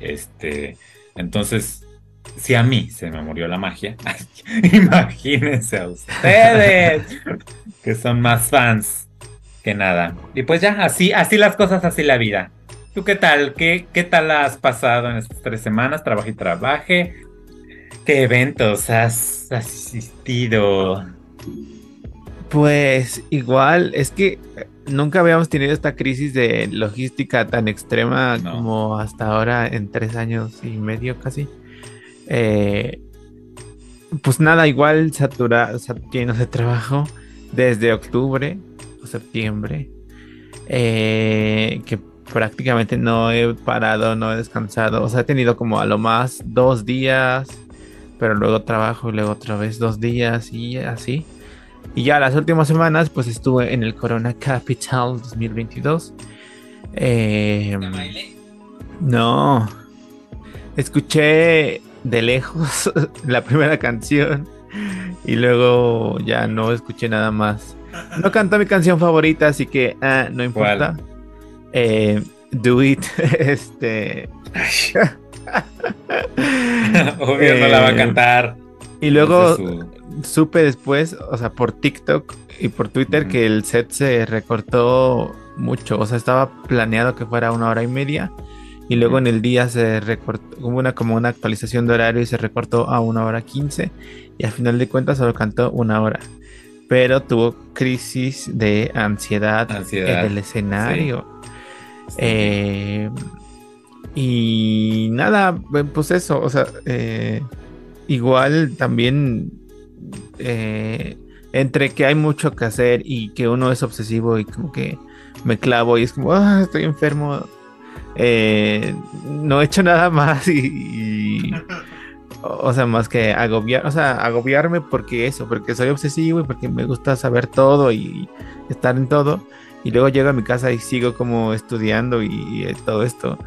Este, entonces, si a mí se me murió la magia, imagínense a ustedes que son más fans que nada. Y pues ya, así, así las cosas, así la vida. ¿Tú qué tal? ¿Qué, qué tal has pasado en estas tres semanas? Trabajo y trabaje. ¿Qué eventos has asistido? Pues igual, es que nunca habíamos tenido esta crisis de logística tan extrema como hasta ahora en tres años y medio casi. Eh, pues nada, igual saturado, lleno de trabajo desde octubre o septiembre. Eh, que prácticamente no he parado, no he descansado. O sea, he tenido como a lo más dos días, pero luego trabajo y luego otra vez dos días y así. Y ya las últimas semanas, pues estuve en el Corona Capital 2022. Eh, no, escuché de lejos la primera canción y luego ya no escuché nada más. No canta mi canción favorita, así que ah, no importa. Eh, do It, este. Obvio, no la va a eh, cantar. Y luego supe después, o sea, por TikTok y por Twitter, que el set se recortó mucho. O sea, estaba planeado que fuera una hora y media. Y luego en el día se recortó, hubo una, como una actualización de horario y se recortó a una hora quince. Y al final de cuentas solo cantó una hora. Pero tuvo crisis de ansiedad, en el escenario. Eh, y nada, pues eso, o sea, eh, igual también eh, entre que hay mucho que hacer y que uno es obsesivo y como que me clavo y es como, ah, estoy enfermo, eh, no he hecho nada más y, o sea, más que agobiar, o sea, agobiarme porque eso, porque soy obsesivo y porque me gusta saber todo y estar en todo. Y luego llego a mi casa y sigo como estudiando y, todo esto.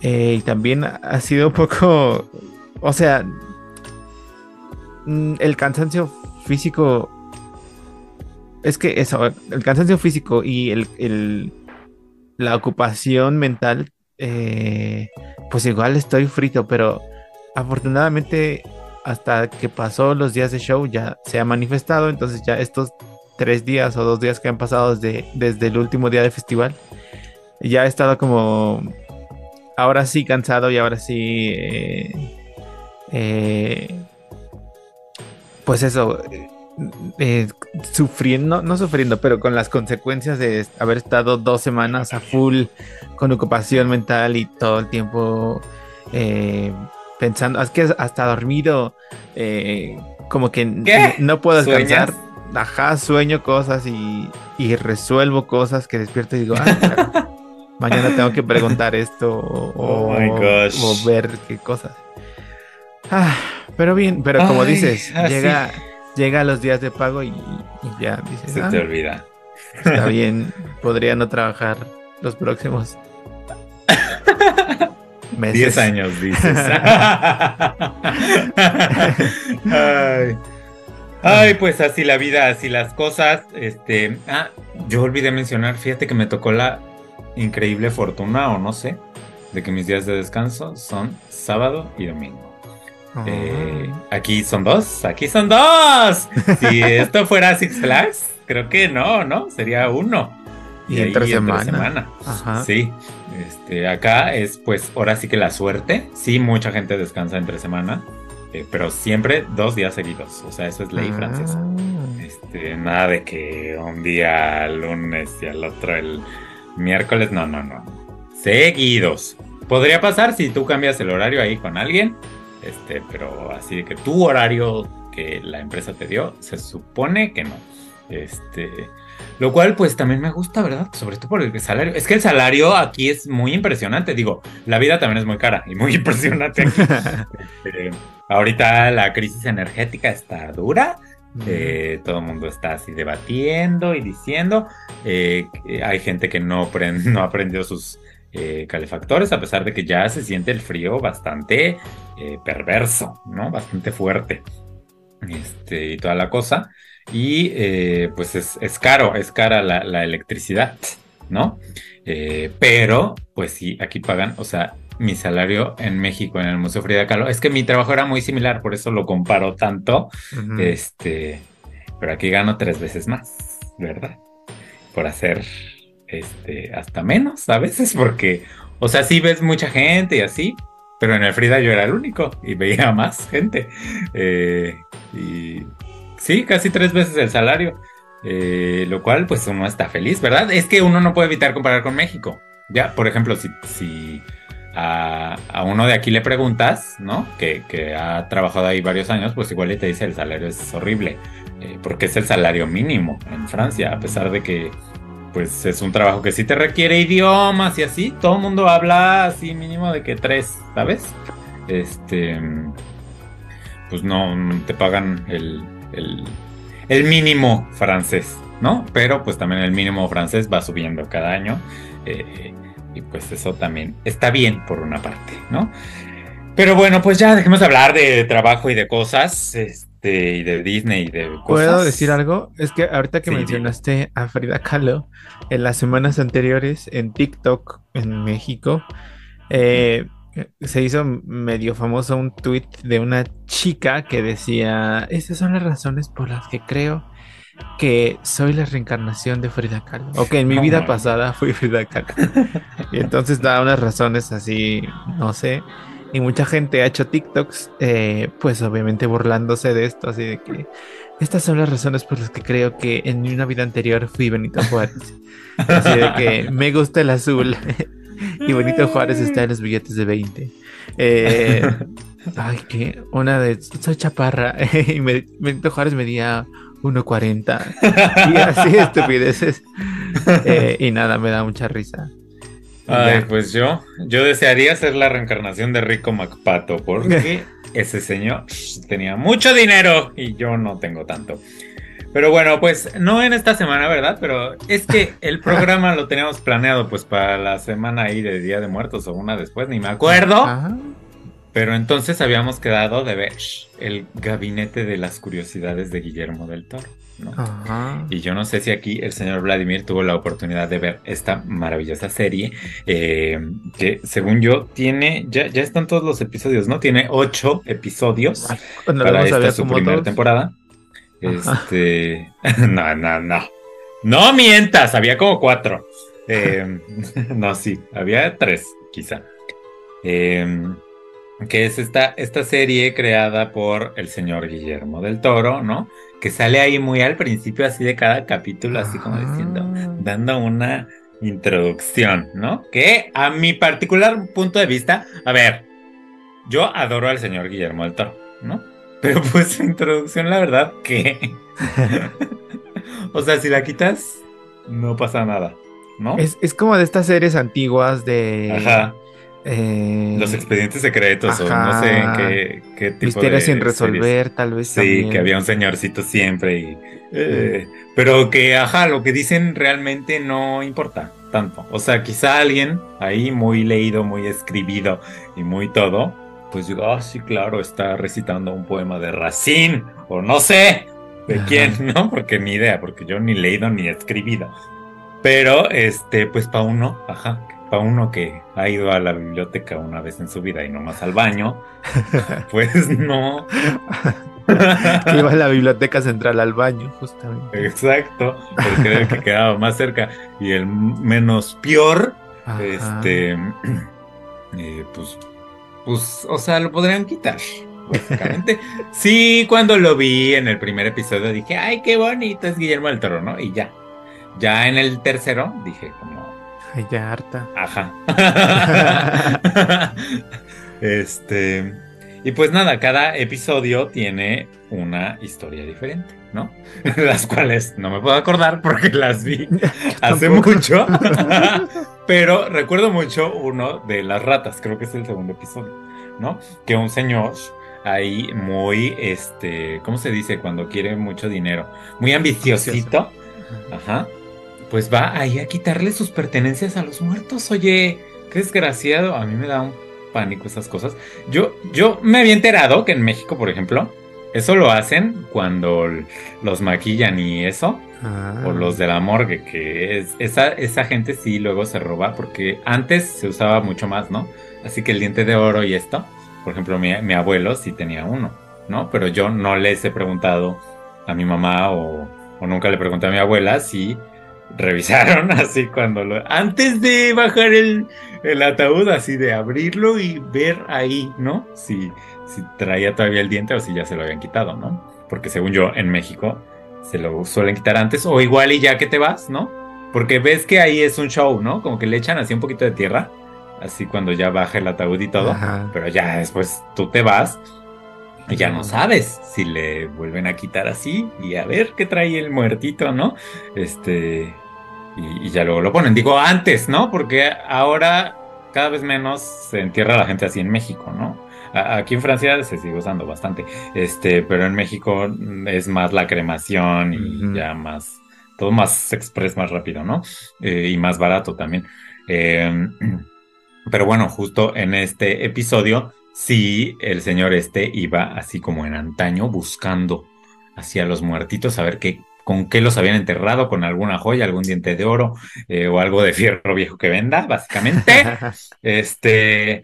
y también ha sido un poco, o sea, el cansancio físico. Es que eso, el cansancio físico y el, la ocupación mental, eh, pues igual estoy frito, pero afortunadamente hasta que pasó los días de show ya se ha manifestado, entonces ya estos tres días o dos días que han pasado desde, desde el último día de festival, ya he estado como, ahora sí cansado y ahora sí eh, eh, pues eso, eh, sufriendo, no sufriendo, pero con las consecuencias de haber estado dos semanas a full con ocupación mental y todo el tiempo eh, pensando, es que hasta dormido, eh, como que no puedo descansar. Ajá, sueño cosas y, resuelvo cosas que despierto y digo, ah, mañana tengo que preguntar esto o, oh o ver qué cosas. Ah, pero bien, pero como dices, ah, llega, llega a los días de pago y, ya dices. Se te ah, olvida. Está bien, podría no trabajar los próximos meses. Diez años, dices. Ay. pues así la vida, así las cosas. Este, ah, yo olvidé mencionar, fíjate que me tocó la increíble fortuna, o no sé, de que mis días de descanso son sábado y domingo. Eh, aquí son dos, aquí son dos. Si esto fuera Six Flags, creo que no, ¿no? Sería uno. Y, entre, semana. Sí. Este, acá es pues ahora sí que la suerte. Sí, mucha gente descansa entre semana. Eh, pero siempre dos días seguidos. O sea, eso es ley francesa. Ah. Este, nada de que un día lunes y al otro el miércoles. No, no, no. Seguidos. Podría pasar si tú cambias el horario ahí con alguien este, pero así de que tu horario que la empresa te dio, se supone que no. Este, lo cual pues también me gusta, ¿verdad? Sobre todo por el salario. Es que el salario aquí es muy impresionante. Digo, la vida también es muy cara y muy impresionante. Este, ahorita la crisis energética está dura. Eh, todo el mundo está así debatiendo y diciendo. Eh, hay gente que no, no aprendió sus eh, calefactores, a pesar de que ya se siente el frío bastante eh, perverso, ¿no? Bastante fuerte. Este, y toda la cosa. Y eh, pues es, caro, es cara la, electricidad, ¿no? pero, pues sí, aquí pagan, o sea, mi salario en México, en el Museo Frida Kahlo, es que mi trabajo era muy similar, por eso lo comparo tanto. Este, pero aquí gano tres veces más, ¿verdad? por hacer este, hasta menos a veces, porque, o sea, sí ves mucha gente y así, pero en el Frida yo era el único y veía más gente. Eh, y sí, casi tres veces el salario. Eh, lo cual, pues uno está feliz, ¿verdad? Es que uno no puede evitar comparar con México. Ya, por ejemplo, si, si a, uno de aquí le preguntas, ¿no? Que, que, ha trabajado ahí varios años, pues igual te dice el salario es horrible, eh, porque es el salario mínimo en Francia, a pesar de que pues es un trabajo que sí te requiere idiomas y así, todo el mundo habla así mínimo de que tres, ¿sabes? Este, pues no, te pagan el, el, mínimo francés, ¿no? Pero pues también el mínimo francés va subiendo cada año. Eh, y pues eso también está bien por una parte, ¿no? Pero bueno, pues ya dejemos de hablar de trabajo y de cosas. Este, y de Disney y de cosas. ¿Puedo decir algo? Es que ahorita que mencionaste a Frida Kahlo, en las semanas anteriores en TikTok en México, eh, se hizo medio famoso un tweet de una chica que decía, esas son las razones por las que creo que soy la reencarnación de Frida Kahlo. O que en mi vida pasada fui Frida Kahlo. y entonces da unas razones así, no sé. Y mucha gente ha hecho TikToks, eh, pues obviamente burlándose de esto, así de que estas son las razones por las que creo que en una vida anterior fui Benito Juárez. Así de que me gusta el azul. y Benito Juárez está en los billetes de 20. Eh, ay, que una de. Soy chaparra. y Benito Juárez medía 1.40. y así estupideces. Eh, y nada, me da mucha risa. Ay, pues yo, yo desearía ser la reencarnación de Rico MacPato, porque ese señor tenía mucho dinero y yo no tengo tanto. Pero bueno, pues no en esta semana, ¿verdad? Pero es que el programa lo teníamos planeado pues para la semana ahí de Día de Muertos o una después, ni me acuerdo. Pero entonces habíamos quedado de ver el gabinete de las curiosidades de Guillermo del Toro. Y yo no sé si aquí el señor Vladimir tuvo la oportunidad de ver esta maravillosa serie, eh, que según yo tiene, ya, ya están todos los episodios, ¿no? Tiene ocho episodios para esta su primera temporada. Este, no, no, no. No mientas, había como cuatro. Eh, no, sí, había tres, quizá. Eh, que es esta, esta serie creada por el señor Guillermo del Toro, ¿no? Que sale ahí muy al principio, así de cada capítulo, así como diciendo, ah. dando una introducción, ¿no? Que a mi particular punto de vista, a ver, yo adoro al señor Guillermo del Toro, ¿no? Pero pues su introducción, la verdad, que... o sea, si la quitas, no pasa nada, ¿no? Es, es como de estas series antiguas de... Ajá eh, los expedientes secretos, o no sé en qué, qué tipo Misterios sin resolver, tal vez. Sí, que había un señorcito siempre. Y, eh, pero que, ajá, lo que dicen realmente no importa tanto. O sea, quizá alguien ahí muy leído, muy escribido y muy todo, pues digo, ah, sí, claro, está recitando un poema de Racine, o no sé de quién, ¿no? Porque ni idea, porque yo ni leído ni escribido. Pero, este, pues para uno, ajá, para uno que ha ido a la biblioteca una vez en su vida y no más al baño, pues no. que iba a la biblioteca central al baño, justamente. Exacto, porque era el que quedaba más cerca y el menos peor, este, eh, pues, pues, o sea, lo podrían quitar. Básicamente. sí, cuando lo vi en el primer episodio dije, ay, qué bonito es Guillermo del Toro, ¿no? Y ya. Ya en el tercero dije, como, ya harta. Ajá. este. Y pues nada, cada episodio tiene una historia diferente, ¿no? las cuales no me puedo acordar porque las vi hace mucho. Pero recuerdo mucho uno de las ratas, creo que es el segundo episodio, ¿no? Que un señor ahí muy, este, ¿cómo se dice? Cuando quiere mucho dinero, muy ambiciosito. Ajá pues va ahí a quitarle sus pertenencias a los muertos. Oye, qué desgraciado. A mí me da un pánico esas cosas. Yo, yo me había enterado que en México, por ejemplo, eso lo hacen cuando los maquillan y eso. O los ah. de la morgue, que es, esa, esa gente sí luego se roba, porque antes se usaba mucho más, ¿no? Así que el diente de oro y esto, por ejemplo, mi, mi abuelo sí tenía uno, ¿no? Pero yo no les he preguntado a mi mamá o, o nunca le pregunté a mi abuela si revisaron así cuando lo... Antes de bajar el, el ataúd, así de abrirlo y ver ahí, ¿no? Si, si traía todavía el diente o si ya se lo habían quitado, ¿no? Porque según yo, en México se lo suelen quitar antes o igual y ya que te vas, ¿no? Porque ves que ahí es un show, ¿no? Como que le echan así un poquito de tierra, así cuando ya baja el ataúd y todo, pero ya después tú te vas ya no sabes si le vuelven a quitar así y a ver qué trae el muertito, ¿no? Este, y, ya luego lo ponen. Digo antes, ¿no? Porque ahora cada vez menos se entierra la gente así en México, ¿no? Aquí en Francia se sigue usando bastante, este, pero en México es más la cremación y ya más, todo más express, más rápido, ¿no? Eh, y más barato también. Em, pero bueno, justo en este episodio, sí, el señor este iba así como en antaño buscando hacia los muertitos a ver qué, con qué los habían enterrado, con alguna joya, algún diente de oro eh, o algo de fierro viejo que venda, básicamente. este,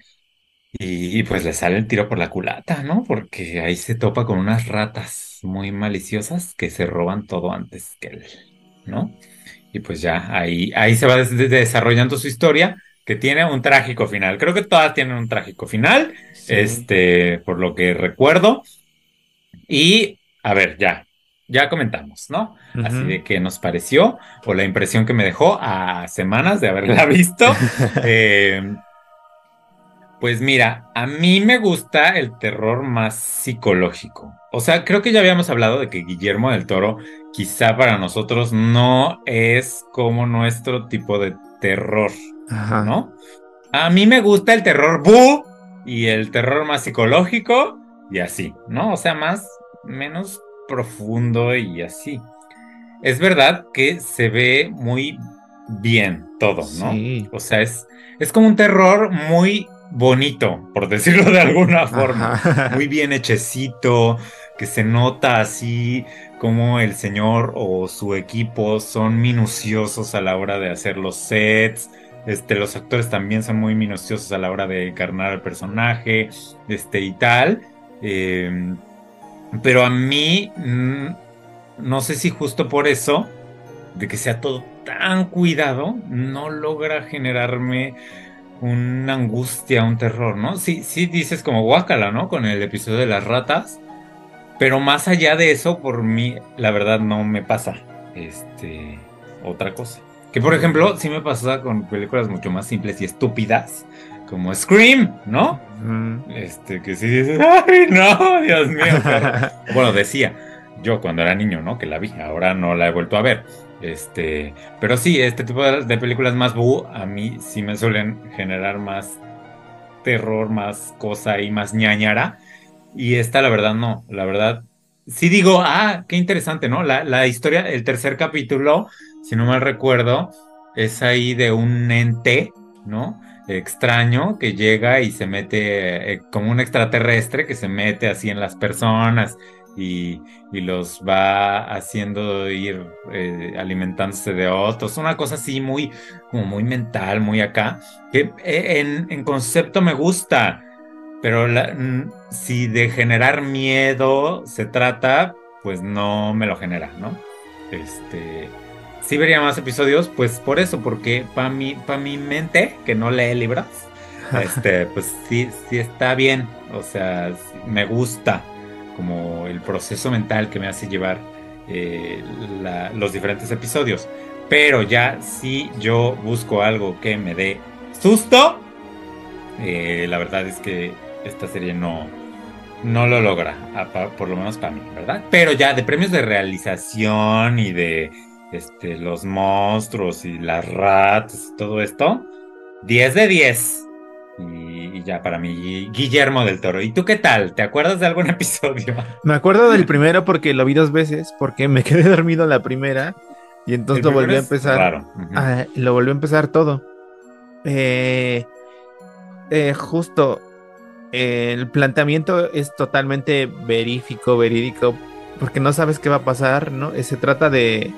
y, pues le sale el tiro por la culata, ¿no? Porque ahí se topa con unas ratas muy maliciosas que se roban todo antes que él, ¿no? Y pues ya ahí, ahí se va desarrollando su historia, que tiene un trágico final. Creo que todas tienen un trágico final, este, por lo que recuerdo. Y, a ver, ya, ya comentamos, ¿no? Así de qué nos pareció o la impresión que me dejó a semanas de haberla visto. Eh, pues mira, a mí me gusta el terror más psicológico. O sea, creo que ya habíamos hablado de que Guillermo del Toro quizá para nosotros no es como nuestro tipo de terror, ¿no? A mí me gusta el terror bu y el terror más psicológico y así, ¿no? O sea, más, menos profundo y así. Es verdad que se ve muy bien todo, ¿no? O sea, es, es como un terror muy bonito, por decirlo de alguna forma. Muy bien hechecito, que se nota así como el señor o su equipo son minuciosos a la hora de hacer los sets. Este, los actores también son muy minuciosos a la hora de encarnar al personaje, este y tal. Eh, pero a mí, mm, no sé si justo por eso, de que sea todo tan cuidado, no logra generarme una angustia, un terror, ¿no? Sí, sí dices como guácala, ¿no? Con el episodio de las ratas. Pero más allá de eso, por mí, la verdad no me pasa. Este. Otra cosa. Que por ejemplo, sí me pasa con películas mucho más simples y estúpidas como Scream, ¿no? Este, que sí dices, ¡ay, no! Dios mío. bueno, decía yo cuando era niño, ¿no? Que la vi, ahora no la he vuelto a ver. Este, pero sí, este tipo de, películas más bu, a mí sí me suelen generar más terror, más cosa y más ñañara. Y esta, la verdad, no. La verdad, sí digo, ah, qué interesante, ¿no? La, la historia, el tercer capítulo, si no mal recuerdo, es ahí de un ente, ¿no? extraño que llega y se mete eh, como un extraterrestre que se mete así en las personas y, los va haciendo ir eh, alimentándose de otros. Una cosa así muy, como muy mental, muy acá, que eh, en, concepto me gusta, pero si de generar miedo se trata, pues no me lo genera, ¿no? Este sí vería más episodios, pues por eso, porque para mi, para mi mente, que no lee libros, este, pues sí, sí está bien. O sea, me gusta como el proceso mental que me hace llevar eh, los diferentes episodios. Pero ya si yo busco algo que me dé susto, eh, la verdad es que esta serie no, no lo logra, por lo menos para mí, ¿verdad? Pero ya de premios de realización y de este, los monstruos y las ratas y todo esto, 10 de 10. Y, ya para mí, Guillermo del Toro. ¿Y tú qué tal? ¿Te acuerdas de algún episodio? Me acuerdo del primero porque lo vi dos veces, porque me quedé dormido en la primera y entonces lo volví a empezar. Ah, lo volví a empezar todo. Eh, eh, justo, el planteamiento es totalmente verífico, verídico, porque no sabes qué va a pasar, ¿no? Se trata de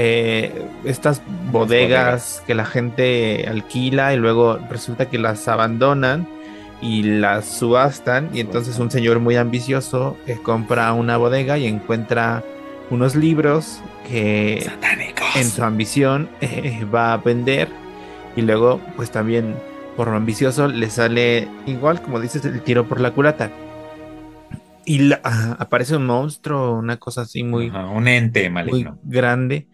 eh, estas bodegas, que la gente alquila y luego resulta que las abandonan y las subastan y entonces un señor muy ambicioso eh, compra una bodega y encuentra unos libros que satánicos. en su ambición va a vender y luego pues también por lo ambicioso le sale igual como dices el tiro por la culata. Y aparece un monstruo una cosa así muy un ente maligno. muy grande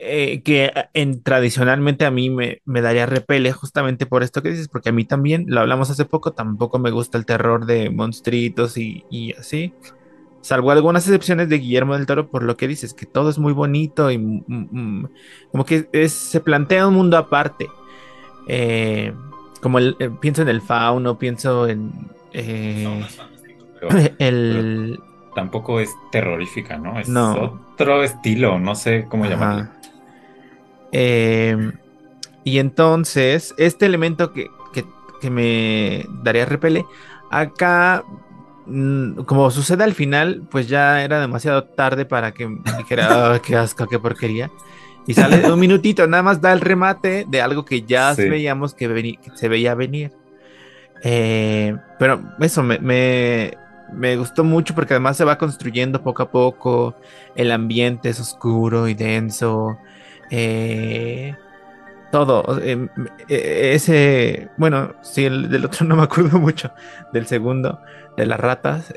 eh, que en, tradicionalmente a mí me, me, daría repele justamente por esto que dices, porque a mí también, lo hablamos hace poco, tampoco me gusta el terror de monstruitos y, y así. Salvo algunas excepciones de Guillermo del Toro por lo que dices, que todo es muy bonito y mm, mm, como que se plantea un mundo aparte. Eh, como el, eh, pienso en el fauno, pienso en... el, tampoco es terrorífica, ¿no? Es otro estilo, no sé cómo llamarlo. Em, y entonces, este elemento que, me daría repele, acá, mm, como sucede al final, pues ya era demasiado tarde para que me dijera, oh, qué asco, qué porquería. Y sale un minutito, nada más da el remate de algo que ya veíamos que, se veía venir. Eh, pero eso me, me, gustó mucho porque además se va construyendo poco a poco. El ambiente es oscuro y denso. Eh, todo. Eh, eh, ese, bueno, sí, el del otro no me acuerdo mucho. Del segundo, de las ratas.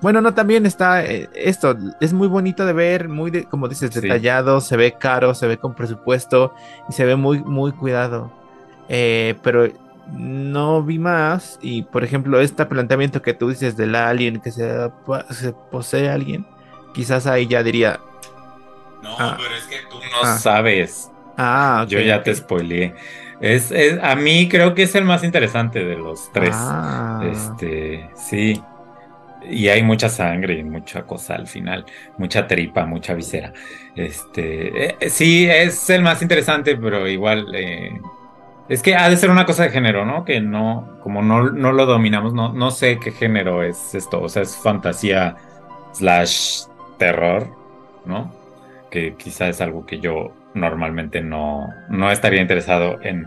bueno, no, también está esto. Es muy bonito de ver, muy, como dices, detallado. Se ve caro, se ve con presupuesto y se ve muy, muy cuidado. pero no vi más. Y por ejemplo, este planteamiento que tú dices del alien que se, se posee alguien, quizás ahí ya diría, no, ah. pero es que tú no ah. sabes. Ah, Yo ya te spoileé. Es, a mí creo que es el más interesante de los tres. Ah. Este, sí. Y hay mucha sangre y mucha cosa al final, mucha tripa, mucha visera. Este, eh, sí, es el más interesante, pero igual eh, es que ha de ser una cosa de género, ¿no? Que no, como no, no lo dominamos, no, no sé qué género es esto. O sea, es fantasía slash terror, ¿no? Que quizá es algo que yo normalmente no, no estaría interesado en,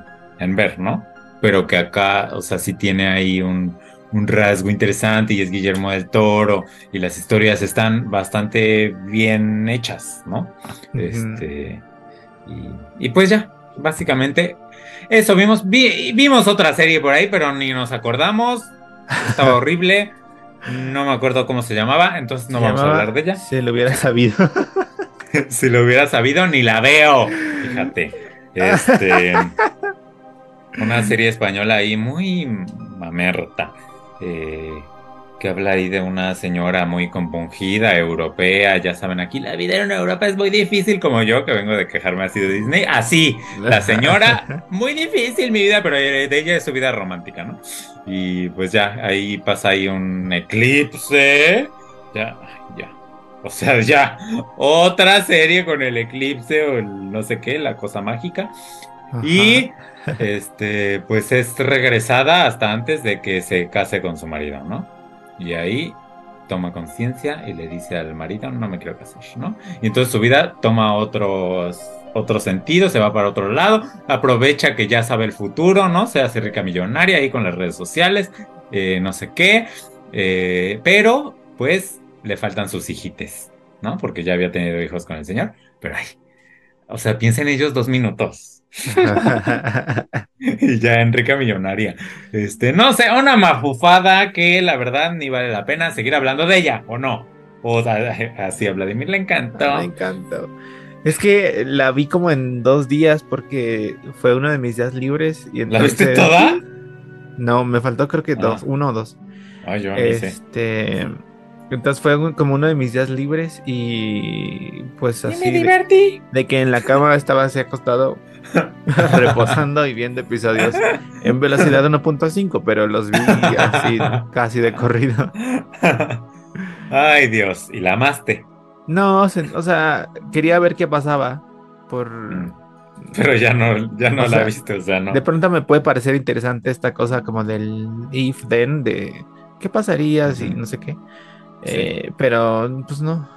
ver, ¿no? Pero que acá, o sea, sí tiene ahí un, rasgo interesante y es Guillermo del Toro y las historias están bastante bien hechas, ¿no? Este, y, pues ya, básicamente eso, vimos, vimos otra serie por ahí, pero ni nos acordamos, estaba horrible. No me acuerdo cómo se llamaba, entonces no vamos a hablar de ella. Se lo hubiera sabido. si lo hubiera sabido, ni la veo. Fíjate. Este. una serie española ahí muy mamerta. Eh, que habla ahí de una señora muy compungida, europea. Ya saben, aquí la vida en Europa es muy difícil, como yo, que vengo de quejarme así de Disney. Así, la señora, muy difícil mi vida, pero de ella es su vida romántica, ¿no? Y pues ya, ahí pasa ahí un eclipse. Ya, o sea, ya otra serie con el eclipse o el no sé qué, la cosa mágica. Y este, pues es regresada hasta antes de que se case con su marido, ¿no? Y ahí toma conciencia y le dice al marido, no me quiero casar, ¿no? Y entonces su vida toma otros otro sentido, se va para otro lado, aprovecha que ya sabe el futuro, ¿no? Se hace rica millonaria ahí con las redes sociales, eh, no sé qué, eh, pero pues le faltan sus hijites, ¿no? Porque ya había tenido hijos con el señor, pero ay, o sea, piensen ellos dos minutos. y ya Enrique Millonaria. Este, no sé, una mafufada que la verdad ni vale la pena seguir hablando de ella, ¿o no? O así a Vladimir le encantó. Me encantó. Es que la vi como en dos días porque fue uno de mis días libres. Y ¿La viste toda? No, me faltó creo que dos, ah. uno o dos. Ay, yo este, entonces fue como uno de mis días libres y pues así. me divertí. De, que en la cama estaba así acostado, reposando y viendo episodios en velocidad 1.5, pero los vi así casi de corrido. Ay Dios, ¿y la amaste? No, o sea, quería ver qué pasaba por... Mm. Pero ya no, ya no la viste, o sea, no. De pronto me puede parecer interesante esta cosa como del if then, de qué pasaría si no sé qué. Eh, pero, pues no,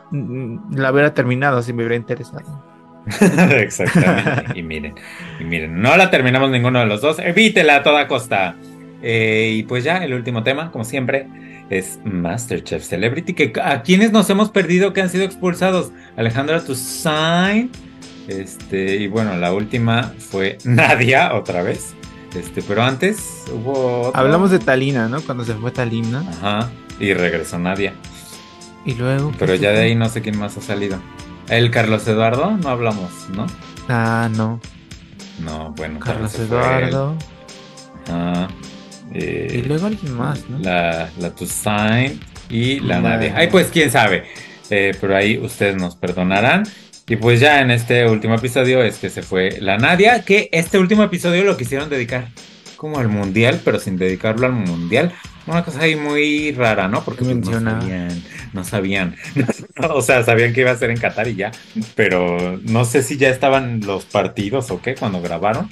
la hubiera terminado si me hubiera interesado. Exactamente. y miren, y miren, no la terminamos ninguno de los dos. Evítela a toda costa. Eh, y pues ya, el último tema, como siempre, es Masterchef Celebrity. Que a quienes nos hemos perdido que han sido expulsados. Alejandra Toussaint, Este, y bueno, la última fue Nadia otra vez. Este, pero antes hubo. Hablamos de Talina, ¿no? Cuando se fue Talina. Ajá. Y regresó Nadia. Y luego. Pero ¿qué ya de ahí no sé quién más ha salido. El Carlos Eduardo, no hablamos, ¿no? Ah, no. No, bueno. Carlos. Eduardo. Ajá. Eh, Y luego alguien más, ¿no? la, la Toussaint y la La- Nadia. Ay, pues quién sabe. Eh, pero ahí ustedes nos perdonarán. Y pues ya en este último episodio es que se fue la Nadia, que este último episodio lo quisieron dedicar como al mundial, pero sin dedicarlo al mundial. Una cosa ahí muy rara, ¿no? Porque ¿Qué pues, no sabían, no sabían. o sea, sabían que iba a ser en Qatar y ya, pero no sé si ya estaban los partidos o qué cuando grabaron.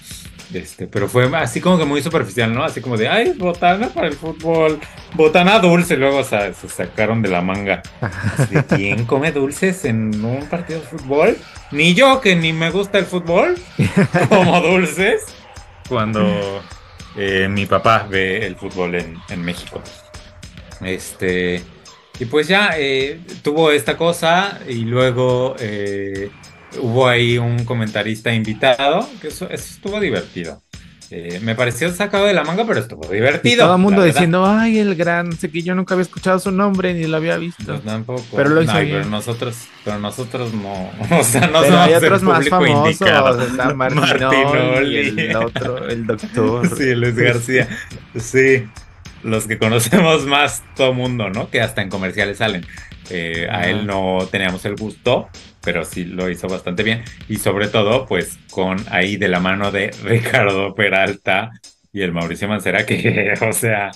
Este, pero fue así como que muy superficial, ¿no? Así como de, ay, botana para el fútbol, botana dulce. Luego o sea, se sacaron de la manga. Así de, ¿Quién come dulces en un partido de fútbol? Ni yo, que ni me gusta el fútbol, como dulces. Cuando eh, mi papá ve el fútbol en, México. Este. Y pues ya eh, tuvo esta cosa y luego eh, hubo ahí un comentarista invitado, que eso estuvo divertido. Eh, me pareció sacado de la manga, pero estuvo Y divertido. todo el mundo diciendo, ay, el gran, sé que yo nunca había escuchado su nombre ni lo había visto. Yo tampoco. Pero lo hizo Ay, bien. pero nosotros, pero nosotros no. O sea, no Pero somos hay el otros más público famosos, indicado. está Martinoli, y el otro, el doctor. Sí, Luis García. Sí, los que conocemos más todo mundo, ¿no? Que hasta en comerciales salen. Eh, a él no teníamos el gusto, pero sí lo hizo bastante bien. Y sobre todo, pues con ahí de la mano de Ricardo Peralta y el Mauricio Mancera, que, o sea,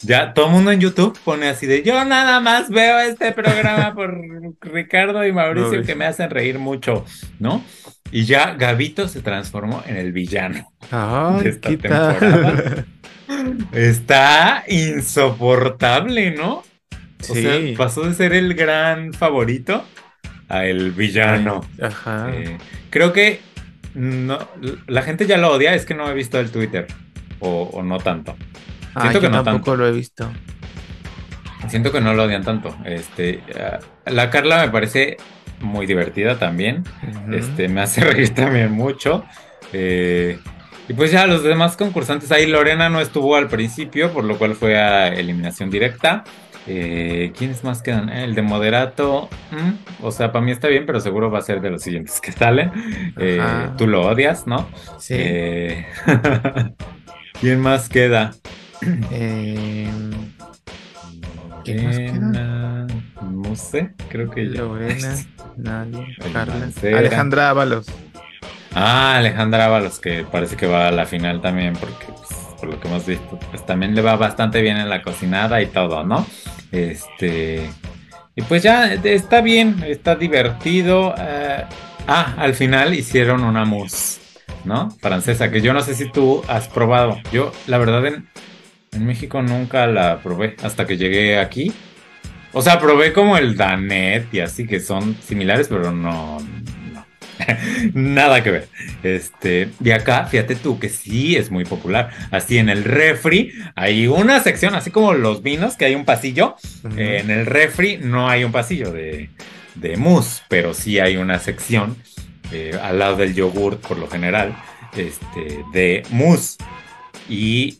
ya todo el mundo en YouTube pone así de yo nada más veo este programa por Ricardo y Mauricio que me hacen reír mucho, ¿no? Y ya Gabito se transformó en el villano. de esta temporada. Está insoportable, ¿no? O Sí. sea, pasó de ser el gran favorito a el villano. Ajá. Eh, creo que no, la gente ya lo odia, es que no he visto el Twitter. O, o no tanto. Ah, siento que yo no tampoco tanto. lo he visto. Siento que no lo odian tanto. Este, ah, la Carla me parece muy divertida también. Este, me hace reír también mucho. Eh, y pues ya los demás concursantes ahí, Lorena no estuvo al principio, por lo cual fue a eliminación directa. Eh, ¿Quiénes más quedan? Eh, El de Moderato, mm, o sea, para mí está bien, pero seguro va a ser de los siguientes que salen. Eh, tú lo odias, ¿no? Sí. Eh, ¿Quién más queda? Eh, ¿Quién más queda? Lorena, No sé, creo que ya. Lorena, Nadia, El Carla. Alejandra Ábalos. Ah, Alejandra Ábalos, que parece que va a la final también, porque pues, por lo que hemos visto, pues también le va bastante bien en la cocinada y todo, ¿no? Este. Y pues ya está bien, está divertido. eh, ah, al final hicieron una mousse, ¿no? Francesa, que yo no sé si tú has probado. Yo, la verdad, en, en México nunca la probé hasta que llegué aquí. O sea, probé como el Danet y así que son similares, pero no. Nada que ver. Este, y acá, fíjate tú que sí es muy popular. Así en el refri hay una sección, así como los vinos, que hay un pasillo. Eh, en el refri no hay un pasillo de, de mousse, pero sí hay una sección eh, al lado del yogurt, por lo general, este, de mousse. Y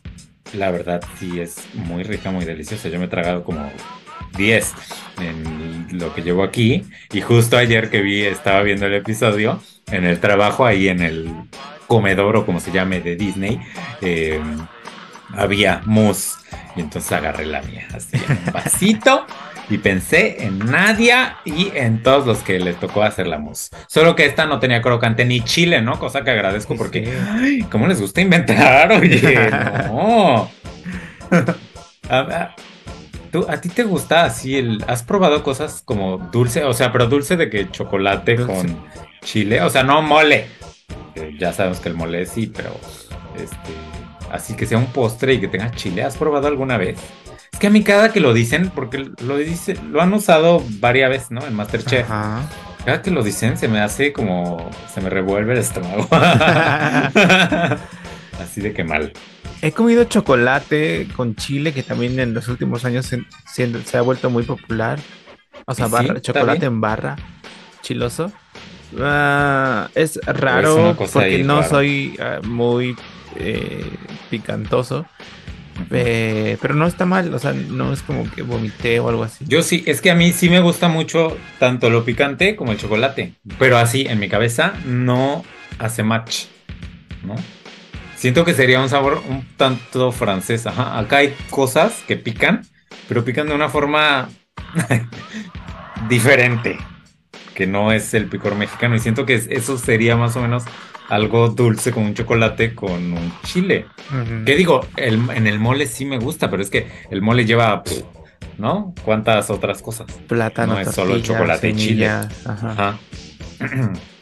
la verdad sí es muy rica, muy deliciosa. Yo me he tragado como 10 en lo que llevo aquí. Y justo ayer que vi, estaba viendo el episodio en el trabajo, ahí en el comedor o como se llame de Disney, eh, había mousse. Y entonces agarré la mía, así en un vasito. Y pensé en Nadia y en todos los que les tocó hacer la mousse. Solo que esta no tenía crocante ni chile, ¿no? Cosa que agradezco porque, ay, ¿cómo les gusta inventar? Oye, no. ¿Tú, ¿A ti te gusta así el... ¿Has probado cosas como dulce? O sea, pero dulce de que chocolate Dulce. con chile. O sea, no mole. Ya sabemos que el mole sí, pero... Este... Así que sea un postre y que tenga chile. ¿Has probado alguna vez? Es que a mí cada que lo dicen, porque lo dice, lo han usado varias veces, ¿no? En Masterchef. Ajá. Cada que lo dicen se me hace como... Se me revuelve el estómago. Así de que mal. He comido chocolate con chile que también en los últimos años se, ha vuelto muy popular. O sea, barra- chocolate bien. en barra, chiloso. Ah, es raro porque no soy ah, muy eh, picantoso. eh, pero no está mal, o sea, no es como que vomité o algo así. Yo sí, es que a mí sí me gusta mucho tanto lo picante como el chocolate, pero así en mi cabeza no hace match, ¿no? Siento que sería un sabor un tanto francés, ajá. Acá hay cosas que pican, pero pican de una forma diferente, que no es el picor mexicano y siento que es- eso sería más o menos algo dulce con un chocolate con un chile. Ujú. ¿Qué digo? El- en el mole sí me gusta, pero es que el mole lleva, pff, ¿no? ¿Cuántas otras cosas? Plátano, no es solo chocolate y chile. ajá. Ajá.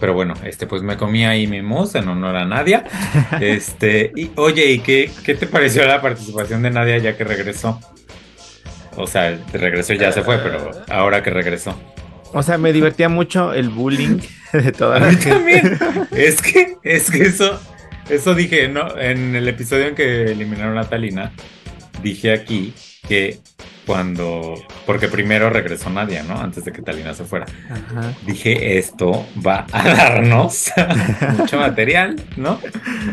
Pero bueno, este, pues me comí ahí mi mousse en honor a Nadia. Este, y oye, ¿y qué, qué te pareció la participación de Nadia ya que regresó? O sea, regresó y ya se fue, pero ahora que regresó. O sea, me divertía mucho el bullying de toda la gente. también. Es que, es que eso, eso dije, ¿no? En el episodio en que eliminaron a Talina, dije aquí que cuando, porque primero regresó Nadia, ¿no? Antes de que Talina se fuera. Dije, esto va a darnos mucho material, ¿no?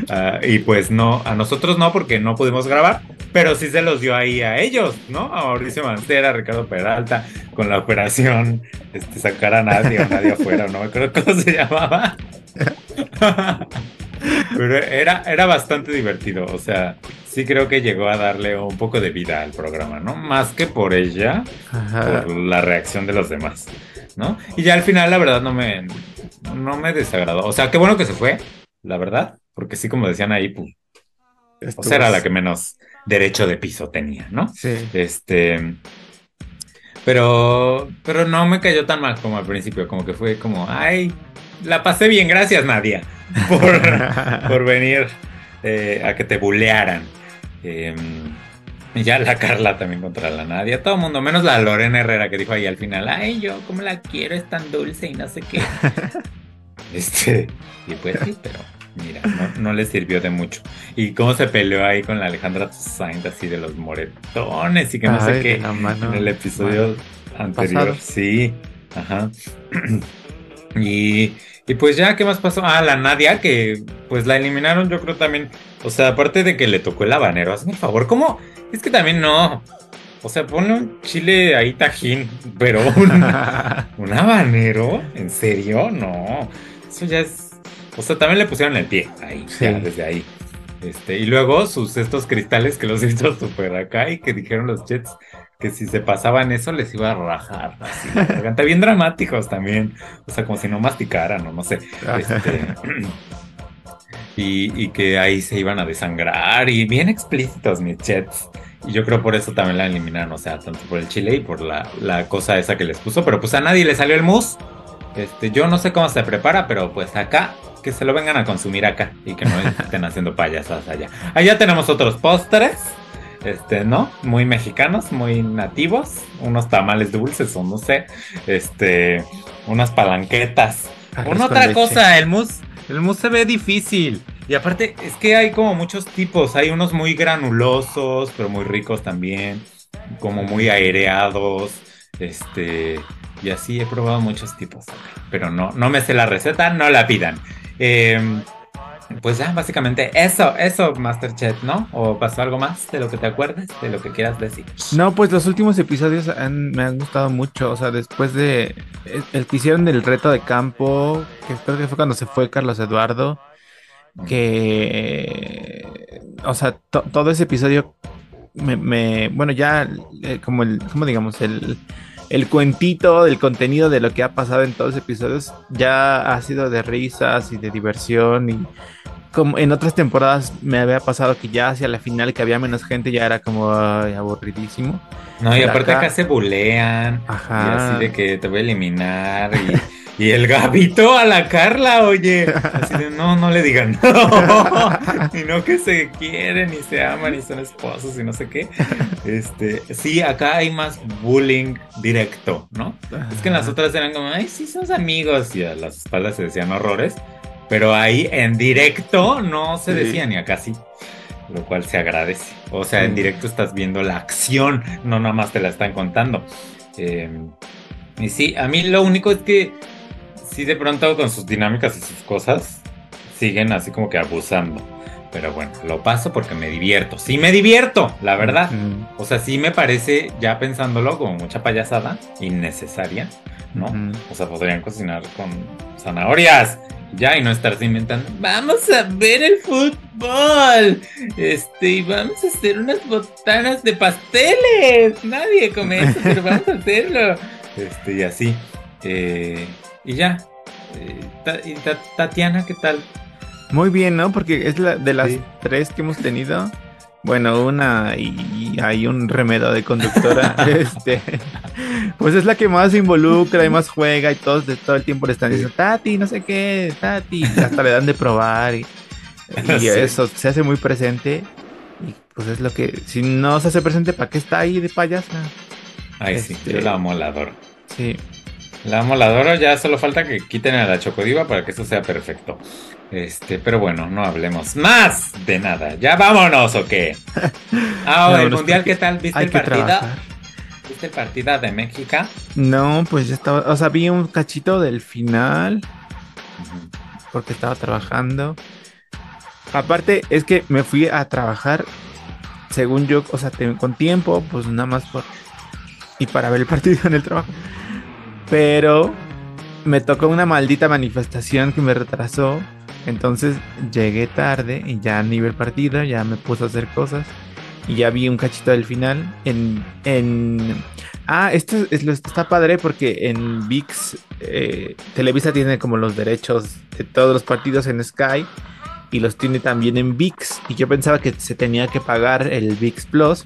Ah, y pues no, a nosotros no, porque no pudimos grabar, pero sí se los dio ahí a ellos, ¿no? A Mauricio Mancera, a Ricardo Peralta, con la operación, este, sacar a nadie o nadie afuera, no acuerdo cómo se llamaba. Pero era, era bastante divertido, o sea, sí creo que llegó a darle un poco de vida al programa, ¿no? Más que por ella, Ajá. por la reacción de los demás, ¿no? Y ya al final, la verdad, no me, no me desagradó. O sea, qué bueno que se fue, la verdad, porque sí, como decían ahí, pues, o sea, era la que menos derecho de piso tenía, ¿no? Sí. Este. Pero, pero no me cayó tan mal como al principio, como que fue como, ay, la pasé bien, gracias Nadia, por, por venir eh, a que te bulearan. Eh, y ya la Carla también contra la Nadia, todo el mundo, menos la Lorena Herrera que dijo ahí al final, ay, yo como la quiero, es tan dulce y no sé qué. este, y pues sí, pero mira, no, no le sirvió de mucho. Y cómo se peleó ahí con la Alejandra Toussaint, así de los moretones y que no Ay, sé qué. en el episodio anterior, Pasado. sí, ajá. y, y pues ya, ¿qué más pasó? Ah, la Nadia, que pues la eliminaron, yo creo también. O sea, aparte de que le tocó el habanero, hazme el favor, ¿cómo? Es que también no. O sea, pone un chile ahí tajín, pero un, un habanero, ¿en serio? No. Eso ya es. O sea, también le pusieron el pie ahí, Sí. ya, desde ahí. Este, y luego sus estos cristales que los hizo súper acá y que dijeron los Jets que si se pasaban eso les iba a rajar así la garganta. Bien dramáticos también. O sea, como si no masticaran o no sé. Este, y, y que ahí se iban a desangrar y bien explícitos mis Jets. Y yo creo por eso también la eliminaron, o sea, tanto por el chile y por la, la cosa esa que les puso. Pero pues a nadie le salió el mousse. Este, yo no sé cómo se prepara, pero pues acá, que se lo vengan a consumir acá y que no estén haciendo payasadas allá. Allá tenemos otros postres, este, ¿no? Muy mexicanos, muy nativos, unos tamales dulces o no sé, este, unas palanquetas. Una otra leche. cosa, el mousse, el mousse se ve difícil. Y aparte, es que hay como muchos tipos. Hay unos muy granulosos, pero muy ricos también. Como muy aireados. Este. Y así he probado muchos tipos. Pero no, no me sé la receta, no la pidan. Eh, pues ya, básicamente eso, eso, Masterchef, ¿no? ¿O pasó algo más de lo que te acuerdes, de lo que quieras decir? No, pues los últimos episodios han- me han gustado mucho. O sea, después de el, el que hicieron del reto de campo, que creo que fue cuando se fue Carlos Eduardo, que, o sea, to- todo ese episodio me, me- bueno, ya eh, como el, como digamos, el, el cuentito del contenido de lo que ha pasado en todos los episodios ya ha sido de risas y de diversión y como en otras temporadas me había pasado que ya hacia la final que había menos gente ya era como ay, aburridísimo. No, y Pero aparte acá- acá se bulean. Ajá. Y así de que te voy a eliminar. Y, y el gabito a la Carla, oye. Así de no, no le digan no. Y no que se quieren y se aman y son esposos y no sé qué. Este, sí, acá hay más bullying directo, ¿no? Es que en las otras eran como, ay, sí, somos amigos. Y a las espaldas se decían horrores. Pero ahí en directo no se Sí. decían y acá sí. Lo cual se agradece. O sea, en directo estás viendo la acción, no nada más te la están contando. Eh, y sí, a mí lo único es que sí de pronto con sus dinámicas y sus cosas siguen así como que abusando. Pero bueno, lo paso porque me divierto. Sí me divierto, la verdad. O sea, sí me parece, ya pensándolo, como mucha payasada, innecesaria, ¿no? O sea, podrían cocinar con zanahorias ya y no estarse inventando. Vamos a ver el fútbol. Este, y vamos a hacer unas botanas de pasteles. Nadie come eso, pero vamos a hacerlo. Este, y así. Eh, y ya. Eh, Tatiana, ¿qué tal? Muy bien, ¿no? Porque es la de las tres que hemos tenido. Bueno, una y, hay un remedio de conductora. este, pues es la que más se involucra y más juega y todos de todo el tiempo le están diciendo, Tati, no sé qué, Tati, hasta le dan de probar y, eso se hace muy presente. Y pues es lo que, si no se hace presente, ¿para qué está ahí de payasa? Ay, sí, yo la amo, la adoro. Sí. La amo, la adoro, ya solo falta que quiten a la chocodiva para que eso sea perfecto. Este, pero bueno, no hablemos más de nada. ¿Ya vámonos o qué? Ah, el mundial, ¿qué tal? ¿Viste el partido? ¿Viste el partido de México? No, pues ya estaba, o sea, vi un cachito del final. Porque estaba trabajando. Aparte, es que me fui a trabajar, según yo, o sea, con tiempo, pues nada más por. Y para ver el partido en el trabajo. Pero me tocó una maldita manifestación que me retrasó entonces llegué tarde y ya a nivel partido, ya me puse a hacer cosas y ya vi un cachito del final. En, en... Ah, esto, es, está padre porque en VIX eh, Televisa tiene como los derechos de todos los partidos en Sky y los tiene también en VIX. Y yo pensaba que se tenía que pagar el VIX Plus.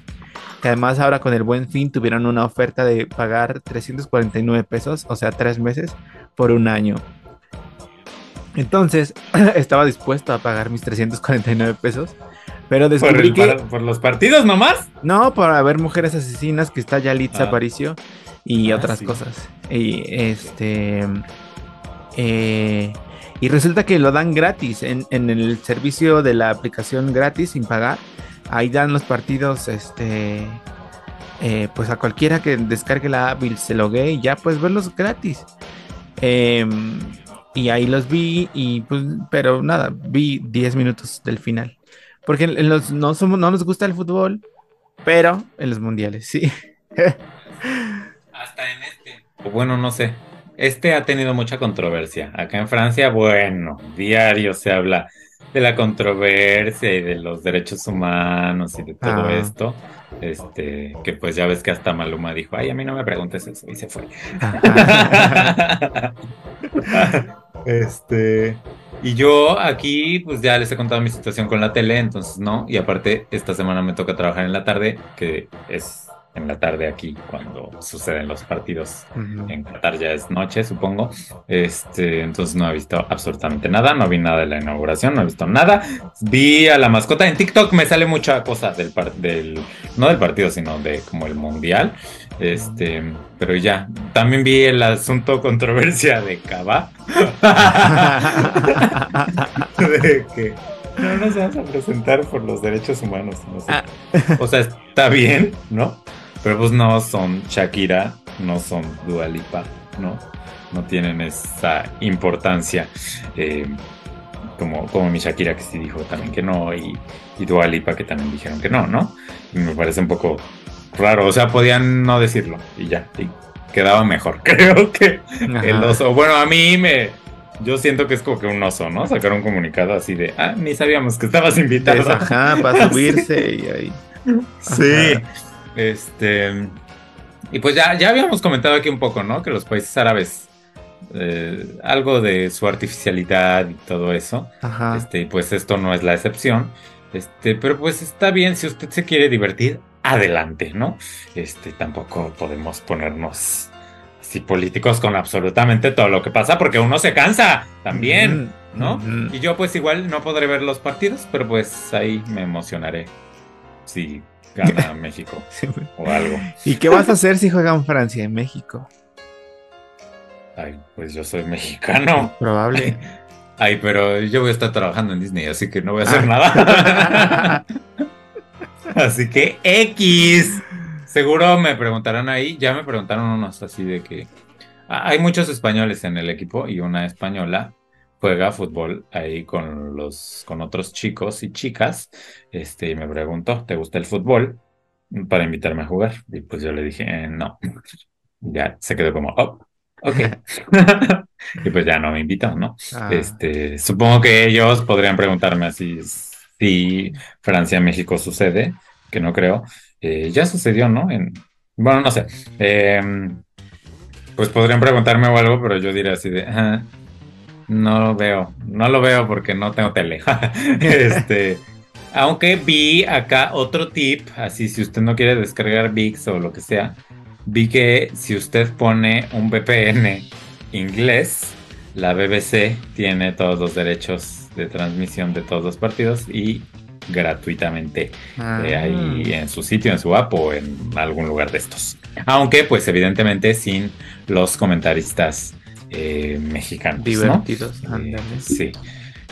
Que además ahora con el buen fin tuvieron una oferta de pagar 349 pesos, o sea, tres meses por un año. Entonces, estaba dispuesto a pagar mis 349 pesos. Pero descubrí ¿Por, que... ¿Por los partidos nomás? No, para ver Mujeres Asesinas, que está Yalitza ah. Aparicio y ah, otras cosas. Y este... Eh, y resulta que lo dan gratis en, el servicio de la aplicación gratis sin pagar. Ahí dan los partidos, este... Eh, pues a cualquiera que descargue la app se logue y ya puedes verlos gratis. Eh, y ahí los vi y pues, pero nada, vi 10 minutos del final. Porque los, no, somos, no nos gusta el fútbol, pero en los mundiales, sí. Hasta en este. Bueno, no sé. Este ha tenido mucha controversia. Acá en Francia, bueno, diario se habla de la controversia y de los derechos humanos y de todo ah. esto. Este, que pues ya ves que hasta Maluma dijo, ay, a mí no me preguntes eso, y se fue. Este, y yo aquí, pues ya les he contado mi situación con la tele, entonces no. Y aparte, esta semana me toca trabajar en la tarde, que es en la tarde aquí cuando suceden los partidos. En Qatar ya es noche, supongo. Este, entonces no he visto absolutamente nada, no vi nada de la inauguración, no he visto nada. Vi a la mascota en TikTok, me sale mucha cosa del, del no del partido, sino de como el mundial. Este, pero ya, también vi el asunto controversia de Cava. de que no nos vamos a presentar por los derechos humanos. Ah. O sea, está bien, ¿no? Pero pues no son Shakira, no son Dualipa, ¿no? No tienen esa importancia. Eh, como, como mi Shakira que sí dijo también que no, y, y Dualipa que también dijeron que no, ¿no? Y me parece un poco raro, o sea, podían no decirlo y ya, y quedaba mejor. Creo que el oso, bueno, a mí me, yo siento que es como que un oso, ¿no? Sacar un comunicado así de, ah, ni sabíamos que estabas invitado. ajá, para subirse y ahí. Sí. Este. Y pues ya, ya habíamos comentado aquí un poco, ¿no? Que los países árabes. Eh, algo de su artificialidad y todo eso. Ajá. Este, pues esto no es la excepción. Este, pero pues está bien, si usted se quiere divertir, adelante, ¿no? Este, tampoco podemos ponernos así políticos con absolutamente todo lo que pasa, porque uno se cansa también, ¿no? Y yo pues igual no podré ver los partidos, pero pues ahí me emocionaré. Sí, gana México o algo. ¿Y qué vas a hacer si juegan Francia en México? Ay, pues yo soy mexicano. Probable. Ay, pero yo voy a estar trabajando en Disney, así que no voy a hacer ah. nada. así que X. Seguro me preguntarán ahí, ya me preguntaron unos así de que, hay muchos españoles en el equipo y una española juega fútbol ahí con los con otros chicos y chicas. Este, y me preguntó, ¿te gusta el fútbol? Para invitarme a jugar. Y pues yo le dije, eh, no. Ya se quedó como, oh, ok. y pues ya no me invitó, ¿no? Ah. Este, supongo que ellos podrían preguntarme así si Francia-México sucede, que no creo. Eh, ya sucedió, ¿no? En, bueno, no sé. Em, pues podrían preguntarme o algo, pero yo diría así de, "Ah, no lo veo, no lo veo porque no tengo tele. este, aunque vi acá otro tip, así si usted no quiere descargar VIX o lo que sea, vi que si usted pone un VPN inglés, la BBC tiene todos los derechos de transmisión de todos los partidos y gratuitamente Ah. eh, ahí en su sitio, en su app o en algún lugar de estos. Aunque, pues evidentemente sin los comentaristas eh, mexicanos. ¿no? Divertidos, Eh, ándale. sí.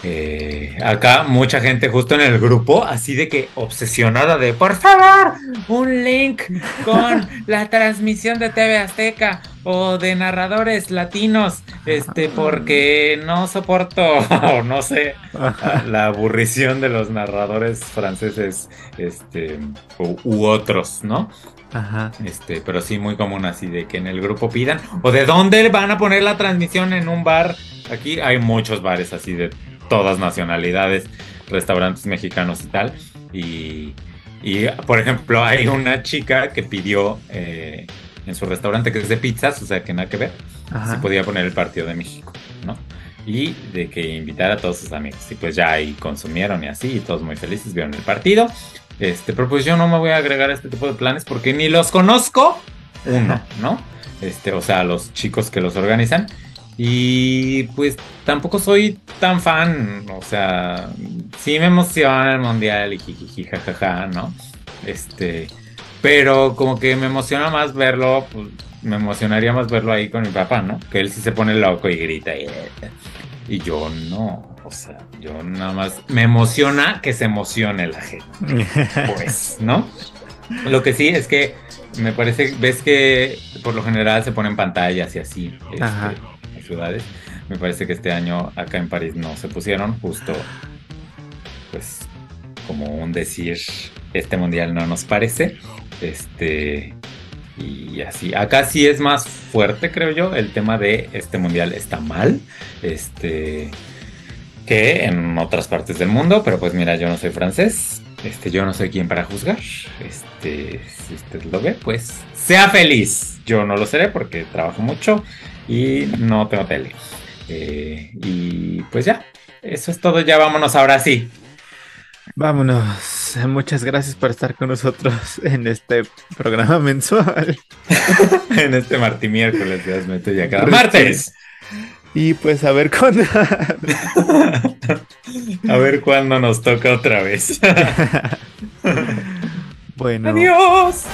Eh, acá mucha gente justo en el grupo, así de que obsesionada de, por favor, un link con la transmisión de TV Azteca o de narradores latinos, este, porque no soporto, o no sé, la aburrición de los narradores franceses, este, u, u otros, ¿no? Ajá. Este, pero sí muy común así de que en el grupo pidan o de dónde van a poner la transmisión en un bar. Aquí hay muchos bares así de todas nacionalidades, restaurantes mexicanos y tal. Y, y, por ejemplo, hay una chica que pidió eh, en su restaurante que es de pizzas, o sea que nada que ver, Ajá. si podía poner el partido de México, ¿no? Y de que invitara a todos sus amigos. Y pues ya ahí consumieron y así, y todos muy felices vieron el partido. Este, pero pues yo no me voy a agregar a este tipo de planes porque ni los conozco, uno, ¿no? Este, o sea, los chicos que los organizan. Y pues tampoco soy tan fan, o sea, sí me emociona el mundial y jijiji, jajaja, ¿no? Este, pero como que me emociona más verlo, pues, me emocionaría más verlo ahí con mi papá, ¿no? Que él sí se pone loco y grita y, y yo no, o sea, yo nada más me emociona que se emocione la gente pues, ¿no? Lo que sí es que me parece, ves que por lo general se ponen pantallas y así este, en ciudades. Me parece que este año acá en París no se pusieron, justo, pues, como un decir, este mundial no nos parece. Este, y así. Acá sí es más fuerte, creo yo, el tema de este mundial está mal. Este que en otras partes del mundo, pero pues mira, yo no soy francés, este, yo no soy quien para juzgar, este, si usted lo ve, pues sea feliz, yo no lo seré porque trabajo mucho y no tengo tele, Eh, y pues ya, eso es todo, ya vámonos ahora sí, Vámonos. Muchas gracias por estar con nosotros en este programa mensual. en este martí miércoles, Dios mío, ya cada martes, Y pues a ver cuándo. a ver cuándo nos toca otra vez, bueno. adiós.